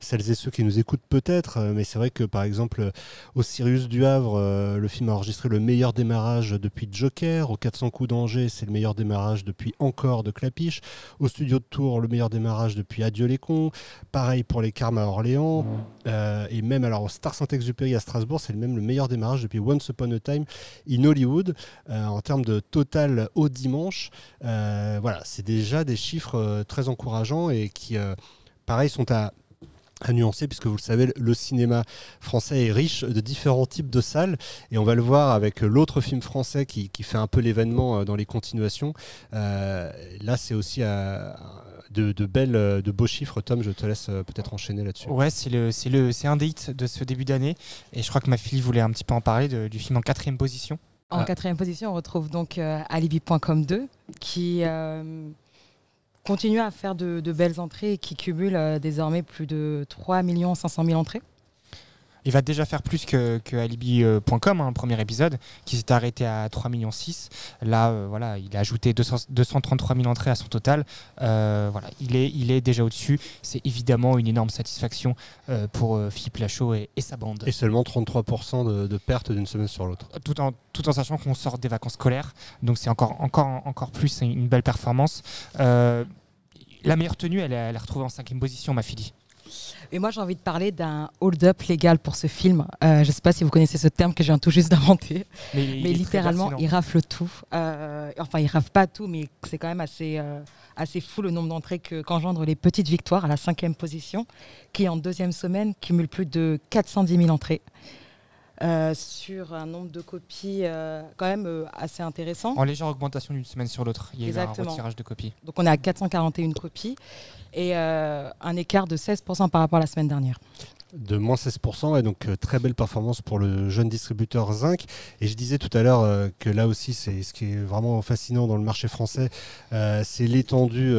celles et ceux qui nous écoutent peut-être. mais c'est vrai que par exemple, au Sirius du Havre, le film a enregistré le meilleur démarrage depuis Joker. Au 400 coups d'Angers, c'est le meilleur démarrage depuis Encore de Clapiche. Au studio de Tours, le meilleur démarrage depuis Adieu les cons. Pareil pour les Carmes à Orléans. Euh, et même alors au Star Saint-Exupéry à Strasbourg, c'est le même le meilleur démarrage depuis Once Upon a Time in Hollywood. Euh, en termes de total au dimanche, euh, voilà, c'est déjà des chiffres très encourageants et qui, pareil, sont à à nuancer puisque vous le savez le cinéma français est riche de différents types de salles et on va le voir avec l'autre film français qui, qui fait un peu l'événement dans les continuations Euh, là c'est aussi euh, de, de belles euh, de beaux chiffres Tom je te laisse euh, peut-être enchaîner là-dessus Ouais, c'est le, c'est le, c'est un des hits de ce début d'année, et je crois que ma fille voulait un petit peu en parler de- du film en quatrième position. En Ah. quatrième position, on retrouve donc euh, Alibi.com 2 qui euh, continue à faire de, de belles entrées et qui cumule euh, désormais plus de 3 500 000 entrées. Il va déjà faire plus que, que Alibi.com, hein, le premier épisode, qui s'est arrêté à 3,6 millions. Là, euh, voilà, il a ajouté 200 233 000 entrées à son total. Euh, voilà, il est, il est déjà au-dessus. C'est évidemment une énorme satisfaction euh, pour Philippe Lachaud et, et sa bande. et seulement 33% de, de perte d'une semaine sur l'autre tout en, tout en sachant qu'on sort des vacances scolaires. Donc c'est encore, encore, encore plus une belle performance. La meilleure tenue, elle est retrouvée en cinquième position, ma fille. Et moi, j'ai envie de parler d'un hold-up légal pour ce film. Euh, je ne sais pas si vous connaissez ce terme que je viens tout juste d'inventer. Mais littéralement, il rafle tout. Euh, enfin, il rafle pas tout, mais c'est quand même assez, euh, assez fou le nombre d'entrées que- qu'engendrent les petites victoires à la cinquième position, qui en deuxième semaine cumule plus de 410 000 entrées. Euh, sur un nombre de copies euh, quand même euh, assez intéressant. En légère augmentation d'une semaine sur l'autre. Il y a eu un Exactement. retirage de copies. Donc on est à 441 copies et un écart de 16% par rapport à la semaine dernière. De moins 16%, et donc euh, très belle performance pour le jeune distributeur Zinc. Et je disais tout à l'heure euh, que là aussi, c'est ce qui est vraiment fascinant dans le marché français, euh, c'est l'étendue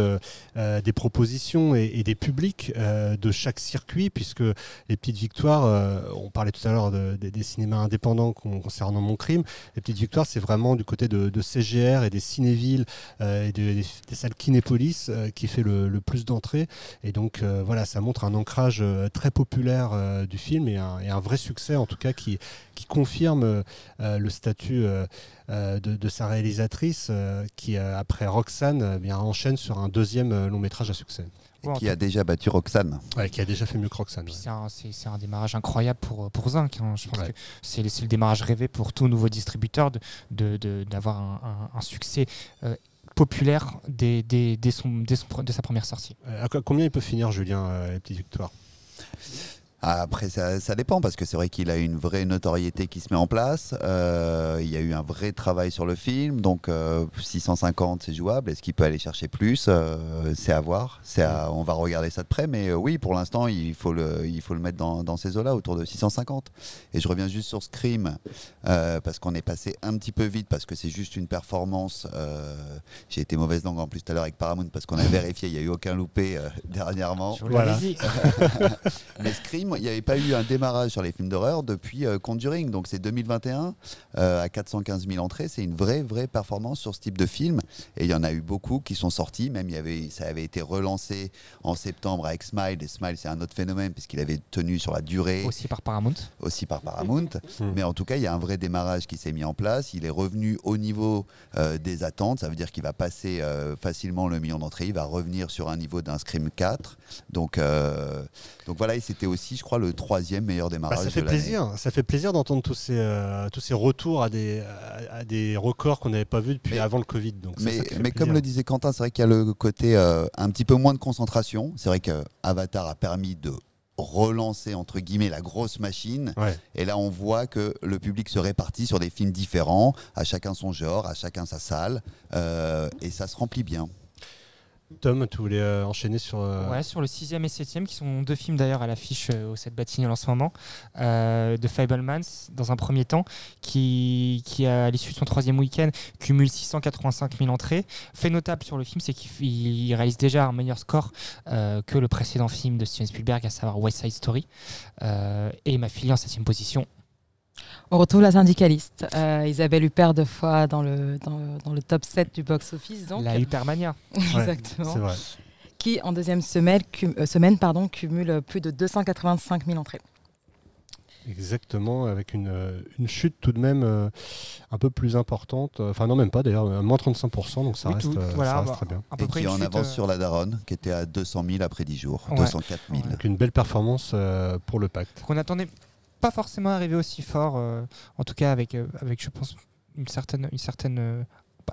des propositions et, des publics de chaque circuit, puisque les petites victoires, on parlait tout à l'heure de- de- des cinémas indépendants con- concernant Mon Crime, les petites victoires, c'est vraiment du côté de, CGR et des cinévilles et de- des, salles Kinépolis qui fait le, plus d'entrées. Et donc voilà, ça montre un ancrage très populaire euh, du film et un, et un vrai succès en tout cas qui, qui confirme euh, le statut euh, de, de sa réalisatrice euh, qui euh, après Roxane bien, enchaîne sur un deuxième long métrage à succès. Et qui a déjà battu Roxane. Ouais, qui a déjà fait mieux que Roxane. Ouais. c'est un, démarrage incroyable pour, pour Zinc. hein. Je pense que c'est le, c'est le démarrage rêvé pour tout nouveau distributeur de- de- de- d'avoir un, un- un succès euh, populaire dès, dès- dès son, dès son dès sa première sortie. Euh, à combien il peut finir Julien euh, les petites victoires? Après, ça, ça dépend parce que c'est vrai qu'il a une vraie notoriété qui se met en place. Euh, il y a eu un vrai travail sur le film, donc euh, 650 c'est jouable. Est-ce qu'il peut aller chercher plus Euh, C'est à voir. À- on va regarder ça de près, mais euh, oui, pour l'instant, il faut le, il faut le mettre dans, dans ces eaux-là, autour de 650. Et je reviens juste sur Scream euh, parce qu'on est passé un petit peu vite parce que c'est juste une performance. euh, J'ai été mauvaise langue en plus tout à l'heure avec Paramount parce qu'on a vérifié, il n'y a eu aucun loupé euh, dernièrement. Voilà. Mais Scream, il n'y avait pas eu un démarrage sur les films d'horreur depuis euh, Conjuring. Donc c'est 2021 euh, à 415 000 entrées. C'est une vraie, vraie performance sur ce type de film. Et il y en a eu beaucoup qui sont sortis. Même il y avait, ça avait été relancé en septembre avec Smile. Et Smile, c'est un autre phénomène puisqu'il avait tenu sur la durée. Aussi par Paramount. Aussi par Paramount. Mais en tout cas, il y a un vrai démarrage qui s'est mis en place. Il est revenu au niveau euh, des attentes. Ça veut dire qu'il va passer euh, facilement le million d'entrées. Il va revenir sur un niveau d'un Scream 4. Donc, donc voilà, et c'était aussi, je crois, le troisième meilleur Bah, démarrage ça fait de plaisir, ça fait plaisir d'entendre tous ces euh, tous ces retours à des à, à des records qu'on n'avait pas vus depuis avant le Covid. Donc Mais, ça comme le disait Quentin, c'est vrai qu'il y a le côté euh, un petit peu moins de concentration. C'est vrai que Avatar a permis de relancer entre guillemets la grosse machine Ouais. et là on voit que le public se répartit sur des films différents à chacun son genre à chacun sa salle euh, et ça se remplit bien Tom, tu voulais euh, enchaîner sur. euh, Ouais, sur le 6 et 7 qui sont deux films d'ailleurs à l'affiche euh, au 7 Batignolles en ce moment, euh, de Fablemans dans un premier temps, qui, qui à l'issue de son troisième week-end cumule 685 000 entrées. Fait notable sur le film, c'est qu'il il réalise déjà un meilleur score que le précédent film de Steven Spielberg, à savoir West Side Story. Et ma fille en septième position. On retrouve la syndicaliste, euh, Isabelle Huppert deux fois dans le, dans, dans le top 7 du box-office. donc. La Hypermania. Exactement. c'est vrai. Qui, en deuxième semaine, cum- euh, semaine pardon, cumule plus de 285 000 entrées. Exactement, avec une, euh, une chute tout de même euh, un peu plus importante. Enfin, non, même pas d'ailleurs, euh, moins 35%, donc ça Oui, reste, tout- euh, voilà, ça reste bah, très bien. à peu et près qui en avance euh, sur la Daronne qui était à 200 000 après 10 jours Ouais. 204 000 Donc une belle performance euh, pour le pacte. qu'on attendait pas forcément arriver aussi fort, euh, en tout cas avec, euh, avec je pense, une certaine, une certaine euh,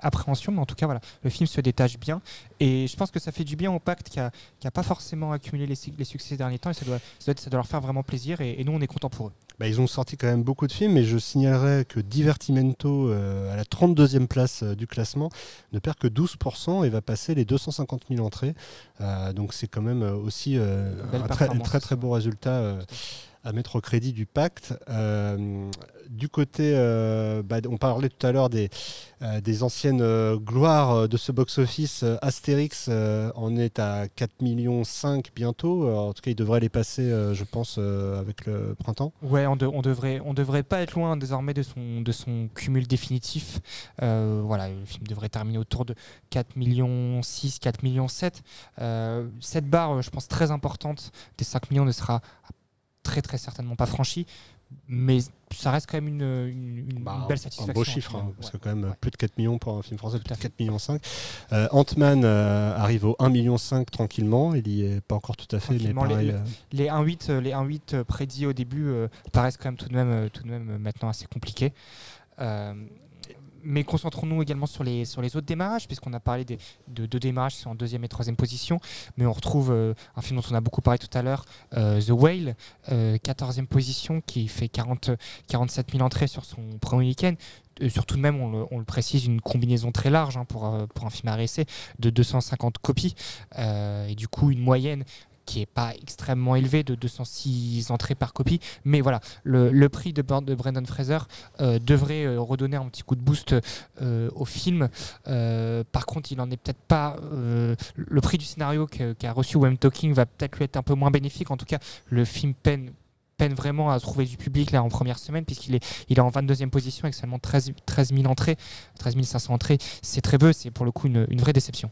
appréhension, mais en tout cas, voilà, le film se détache bien. Et je pense que ça fait du bien au pacte qui n'a pas forcément accumulé les, les, succès ces derniers temps. Et ça doit, ça doit, leur faire vraiment plaisir. Et, et nous, on est content pour eux. Bah, ils ont sorti quand même beaucoup de films, mais je signalerais que Divertimento, euh, à la 32e place euh, du classement, ne perd que 12% et va passer les 250 000 entrées. Euh, donc c'est quand même aussi un très, très, très beau résultat à mettre au crédit du pacte. Euh, du côté, euh, bah, on parlait tout à l'heure des, euh, des anciennes gloires de ce box-office. Astérix en est à 4 millions 5 bientôt. en tout cas, il devrait les passer, je pense, avec le printemps. Ouais, on, on, devrait, on devrait pas être loin désormais de son, de son cumul définitif. voilà, le film devrait terminer autour de 4 millions 6, 4 millions 7. cette barre, je pense, très importante des 5 millions ne sera très très certainement pas franchi, mais ça reste quand même une, une, bah, belle satisfaction. Un beau chiffre, hein, parce que quand même plus de 4 millions pour un film français, plus de 4 millions 5. Euh, Ant-Man euh, arrive au 1 million 5 tranquillement, il y est pas encore tout à fait, mais pareil, les, les, 1.8 les 1.8 prédits au début euh, paraissent quand même tout de même, tout de même maintenant assez compliqués mais concentrons-nous également sur les, sur les autres démarrages, puisqu'on a parlé de deux démarrages en deuxième et troisième position, mais on retrouve euh, un film dont on a beaucoup parlé tout à l'heure, euh, The Whale, euh, 14e position, qui fait 40, 47 000 entrées sur son premier week-end. Surtout de même, on le, précise, une combinaison très large hein, pour, pour un film à réessai de 250 copies, et du coup une moyenne qui n'est pas extrêmement élevé, de 206 entrées par copie. Mais voilà, le, le prix de, de Brendan Fraser euh, devrait euh, redonner un petit coup de boost euh, au film. par contre, il n'en est peut-être pas. le prix du scénario qu'a reçu Wem Talking va peut-être lui être un peu moins bénéfique. En tout cas, le film peine peine vraiment à trouver du public là en première semaine puisqu'il est, il est en 22e position avec seulement 13, 13 000 entrées, 13 500 entrées. C'est très peu, c'est pour le coup une, une vraie déception.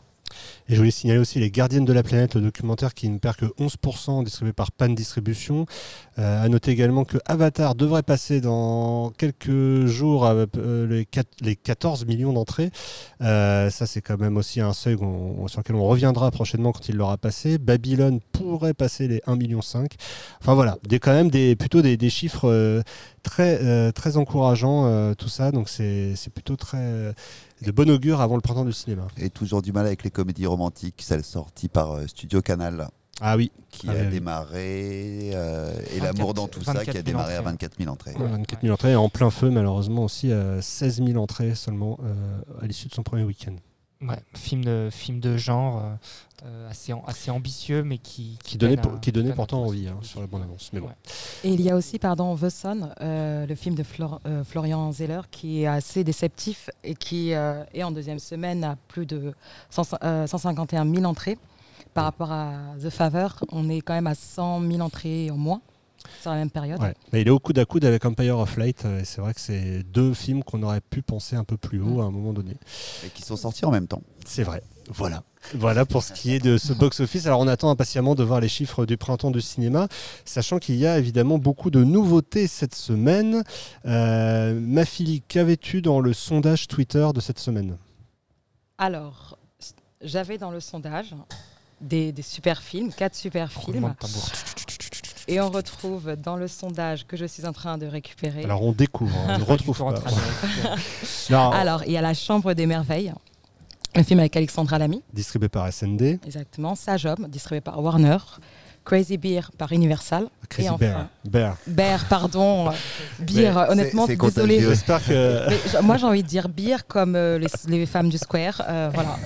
Et je voulais signaler aussi Les Gardiennes de la Planète, le documentaire qui ne perd que 11%, distribué par Pan Distribution. Euh, à noter également que Avatar devrait passer dans quelques jours euh, les, les, 14 millions d'entrées. Euh, ça, c'est quand même aussi un seuil sur lequel on reviendra prochainement quand il l'aura passé. Babylone pourrait passer les 1,5 million. Enfin voilà, des, quand même des, plutôt des, chiffres euh, très, très encourageants, tout ça. Donc c'est plutôt très de bon augure avant le printemps du cinéma. Et toujours du mal avec les comédies romantiques, celle sortie par euh, Studio Canal. Ah oui. Qui ah a oui, démarré, euh, et l'amour dans tout ça, qui a démarré à 24 000 entrées. 24 000 entrées, en plein feu, malheureusement aussi, à 16 000 entrées seulement euh, à l'issue de son premier week-end. Ouais, film de, film de genre euh, assez, assez ambitieux, mais qui. Qui, donnait, qui donnait pourtant envie hein, sur la bande-annonce. Mais bon. Et il y a aussi, pardon, The Sun, euh, le film de Flor euh, Florian Zeller, qui est assez déceptif et qui est en deuxième semaine à plus de 100, 151 000 entrées. Par rapport à The Favor, on est quand même à 100 000 entrées en moins sur la même période. Mais il est au coude à coude avec Empire of Light. Et c'est vrai que c'est deux films qu'on aurait pu penser un peu plus haut à un moment donné. Et qui sont sortis en même temps. C'est vrai. Voilà. Voilà pour ce qui est de ce box-office. Alors on attend impatiemment de voir les chiffres du printemps du cinéma, sachant qu'il y a évidemment beaucoup de nouveautés cette semaine. Euh, ma fille, qu'avais-tu dans le sondage Twitter de cette semaine? Alors, j'avais dans le sondage des, des super films, quatre super films. Et on retrouve dans le sondage que je suis en train de récupérer. Alors on découvre, on retrouve pas. Alors il y a La Chambre des Merveilles, un film avec Alexandra Lamy. Distribué par SND. Exactement. Sage distribué par Warner. Crazy Beer par Universal. Crazy et Bear. Bear. Bear, pardon. Beer, honnêtement, désolé. J'espère que. moi, j'ai envie de dire beer comme euh, les, femmes du Square. Euh, voilà.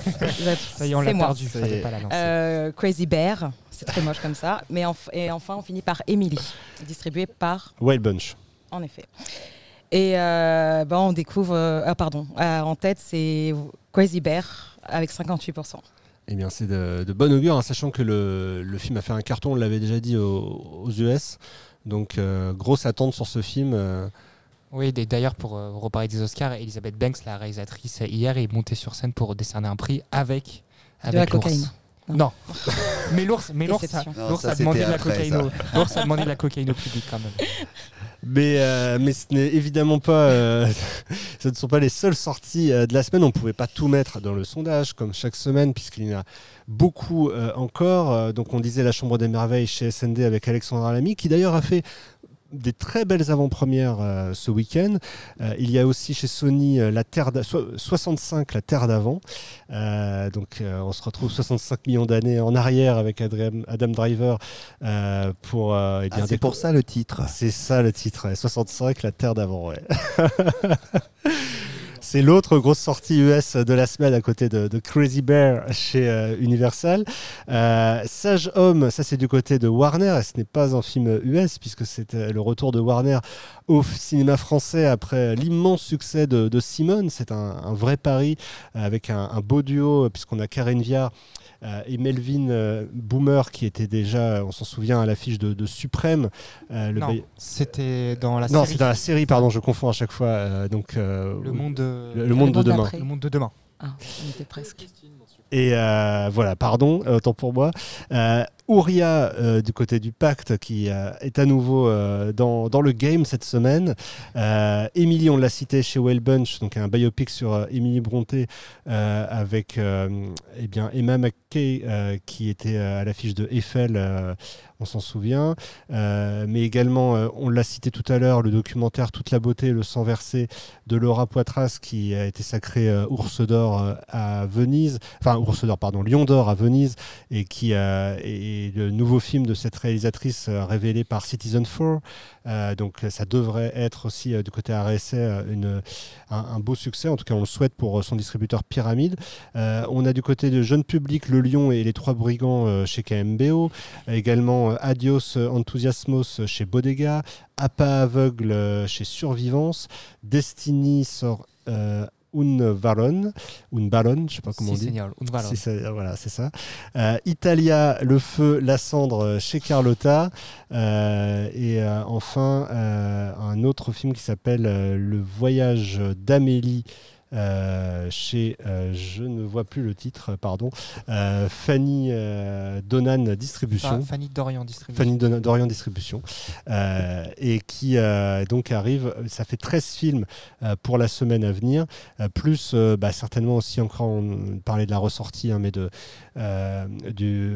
Ça y est, on l'a perdu. Euh, Crazy Bear, c'est très moche comme ça. Mais et enfin, on finit par Emily, distribué par. Wild Bunch. En effet. Et ben, on découvre. ah, pardon. en tête, c'est Crazy Bear avec 58%. Eh bien, c'est de, de bon augure, hein, sachant que le, le, film a fait un carton, on l'avait déjà dit aux, US. Donc, euh, grosse attente sur ce film. Euh. Oui, d'ailleurs, pour euh, reparler des Oscars, Elisabeth Banks, la réalisatrice, hier est montée sur scène pour décerner un prix avec, avec de la cocaïne. Non. mais l'ours, mais l'ours a, a, demandé de la cocaïne. L'ours a demandé de la cocaïne au public quand même. Mais, euh, mais ce n'est évidemment pas. Euh, ce ne sont pas les seules sorties euh, de la semaine. On ne pouvait pas tout mettre dans le sondage, comme chaque semaine, puisqu'il y en a beaucoup encore. donc, on disait La Chambre des Merveilles chez SND avec Alexandra Lamy, qui d'ailleurs a fait des très belles avant-premières euh, ce week-end. Euh, il y a aussi chez Sony euh, la Terre d'a- so- 65, la Terre d'avant. Donc on se retrouve 65 millions d'années en arrière avec Adam Driver pour. eh Ah, c'est pour ça le titre. C'est ça le titre, ouais. 65, la Terre d'avant, ouais. C'est l'autre grosse sortie US de la semaine à côté de, Crazy Bear chez euh, Universal. Euh, Sage Homme, ça c'est du côté de Warner et ce n'est pas un film US puisque c'est euh, le retour de Warner au cinéma français après l'immense succès de, Simone. C'est un, vrai pari avec un, un beau duo puisqu'on a Karen Viard euh, et Melvin euh, Boomer qui était déjà, on s'en souvient, à l'affiche de, de Suprême. euh, le Non, c'était dans la non, série. c'est dans la série, pardon, je confonds à chaque fois. euh, donc, euh, Le monde, le, le monde de demain. Le monde de demain. Ah, on était presque. Et euh, voilà, pardon, autant pour moi. Euh, Ouria, euh, du côté du pacte, qui euh, est à nouveau euh, dans, le game cette semaine. Émilie, on l'a cité chez Well Bunch, donc un biopic sur Émilie Bronté avec eh bien, Emma McKay qui était à l'affiche de Eiffel, on s'en souvient. Euh, mais également, euh, on l'a cité tout à l'heure, le documentaire Toute la beauté le sang versé de Laura Poitras qui a été sacré euh, ours d'or à Venise, enfin ours d'or, pardon, lion d'or à Venise, et qui est le nouveau film de cette réalisatrice révélé par Citizen 4. Euh, donc ça devrait être aussi du côté RSA une, un, un beau succès, en tout cas on le souhaite pour son distributeur Pyramide. On a du côté de jeune public Le Lion et les Trois Brigands chez KMBO, également euh, Adios Enthousiasmos chez Bodega, Appa Aveugle euh, chez Survivance, Destiny sort euh, Un Valon, Un Ballon, je sais pas comment Si, on dit. un. Si, voilà, c'est ça. Euh, Italia, Le Feu, La Cendre euh, chez Carlotta. Euh, et euh, enfin, euh, un autre film qui s'appelle euh, Le Voyage d'Amélie. Euh, chez, euh, je ne vois plus le titre, pardon, euh, Fanny euh, Donan Distribution. Fa- Fanny Dorian Distribution. Fanny Don- Dorian Distribution. Et qui donc arrive, ça fait 13 films pour la semaine à venir, plus bah, certainement aussi encore, on parlait de la ressortie, hein, mais de, du,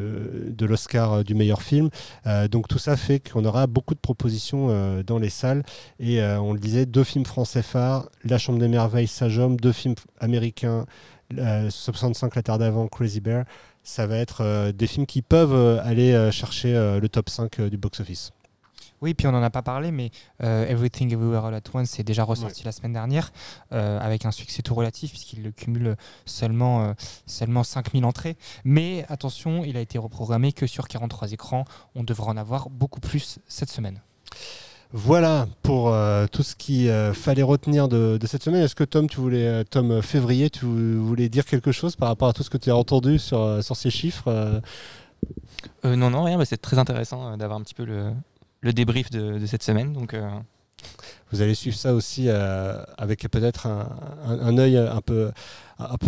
de l'Oscar du meilleur film. Donc tout ça fait qu'on aura beaucoup de propositions dans les salles. Et on le disait, deux films français phares, La Chambre des Merveilles, Sage Homme, deux films américains, euh, 65 La Terre d'avant, Crazy Bear. Ça va être euh, des films qui peuvent euh, aller euh, chercher euh, le top 5 euh, du box-office. Oui, puis on n'en a pas parlé, mais euh, Everything Everywhere All At Once est déjà ressorti la semaine dernière euh, avec un succès tout relatif puisqu'il le cumule seulement, euh, seulement 5000 entrées. Mais attention, il a été reprogrammé que sur 43 écrans. On devra en avoir beaucoup plus cette semaine. Voilà pour euh, tout ce qu'il euh, fallait retenir de, cette semaine. Est-ce que Tom, tu voulais, euh, Tom Février, tu voulais dire quelque chose par rapport à tout ce que tu as entendu sur, ces chiffres non, non, rien, c'est très intéressant d'avoir un petit peu le, débrief de, de cette semaine. Donc, Vous allez suivre ça aussi euh, avec peut-être un, un, œil un peu,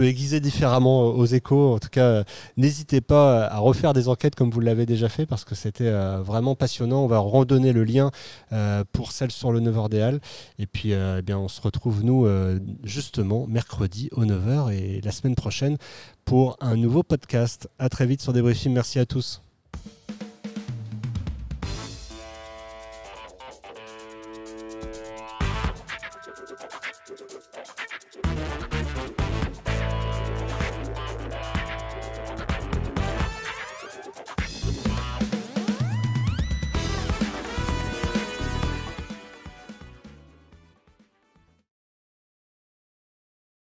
aiguisé différemment aux échos. En tout cas, n'hésitez pas à refaire des enquêtes comme vous l'avez déjà fait parce que c'était euh, vraiment passionnant. On va redonner le lien euh, pour celle sur le 9h des Halles. Et puis, eh bien, on se retrouve, nous, justement, mercredi au 9h et la semaine prochaine pour un nouveau podcast. À très vite sur Débriefing. Merci à tous.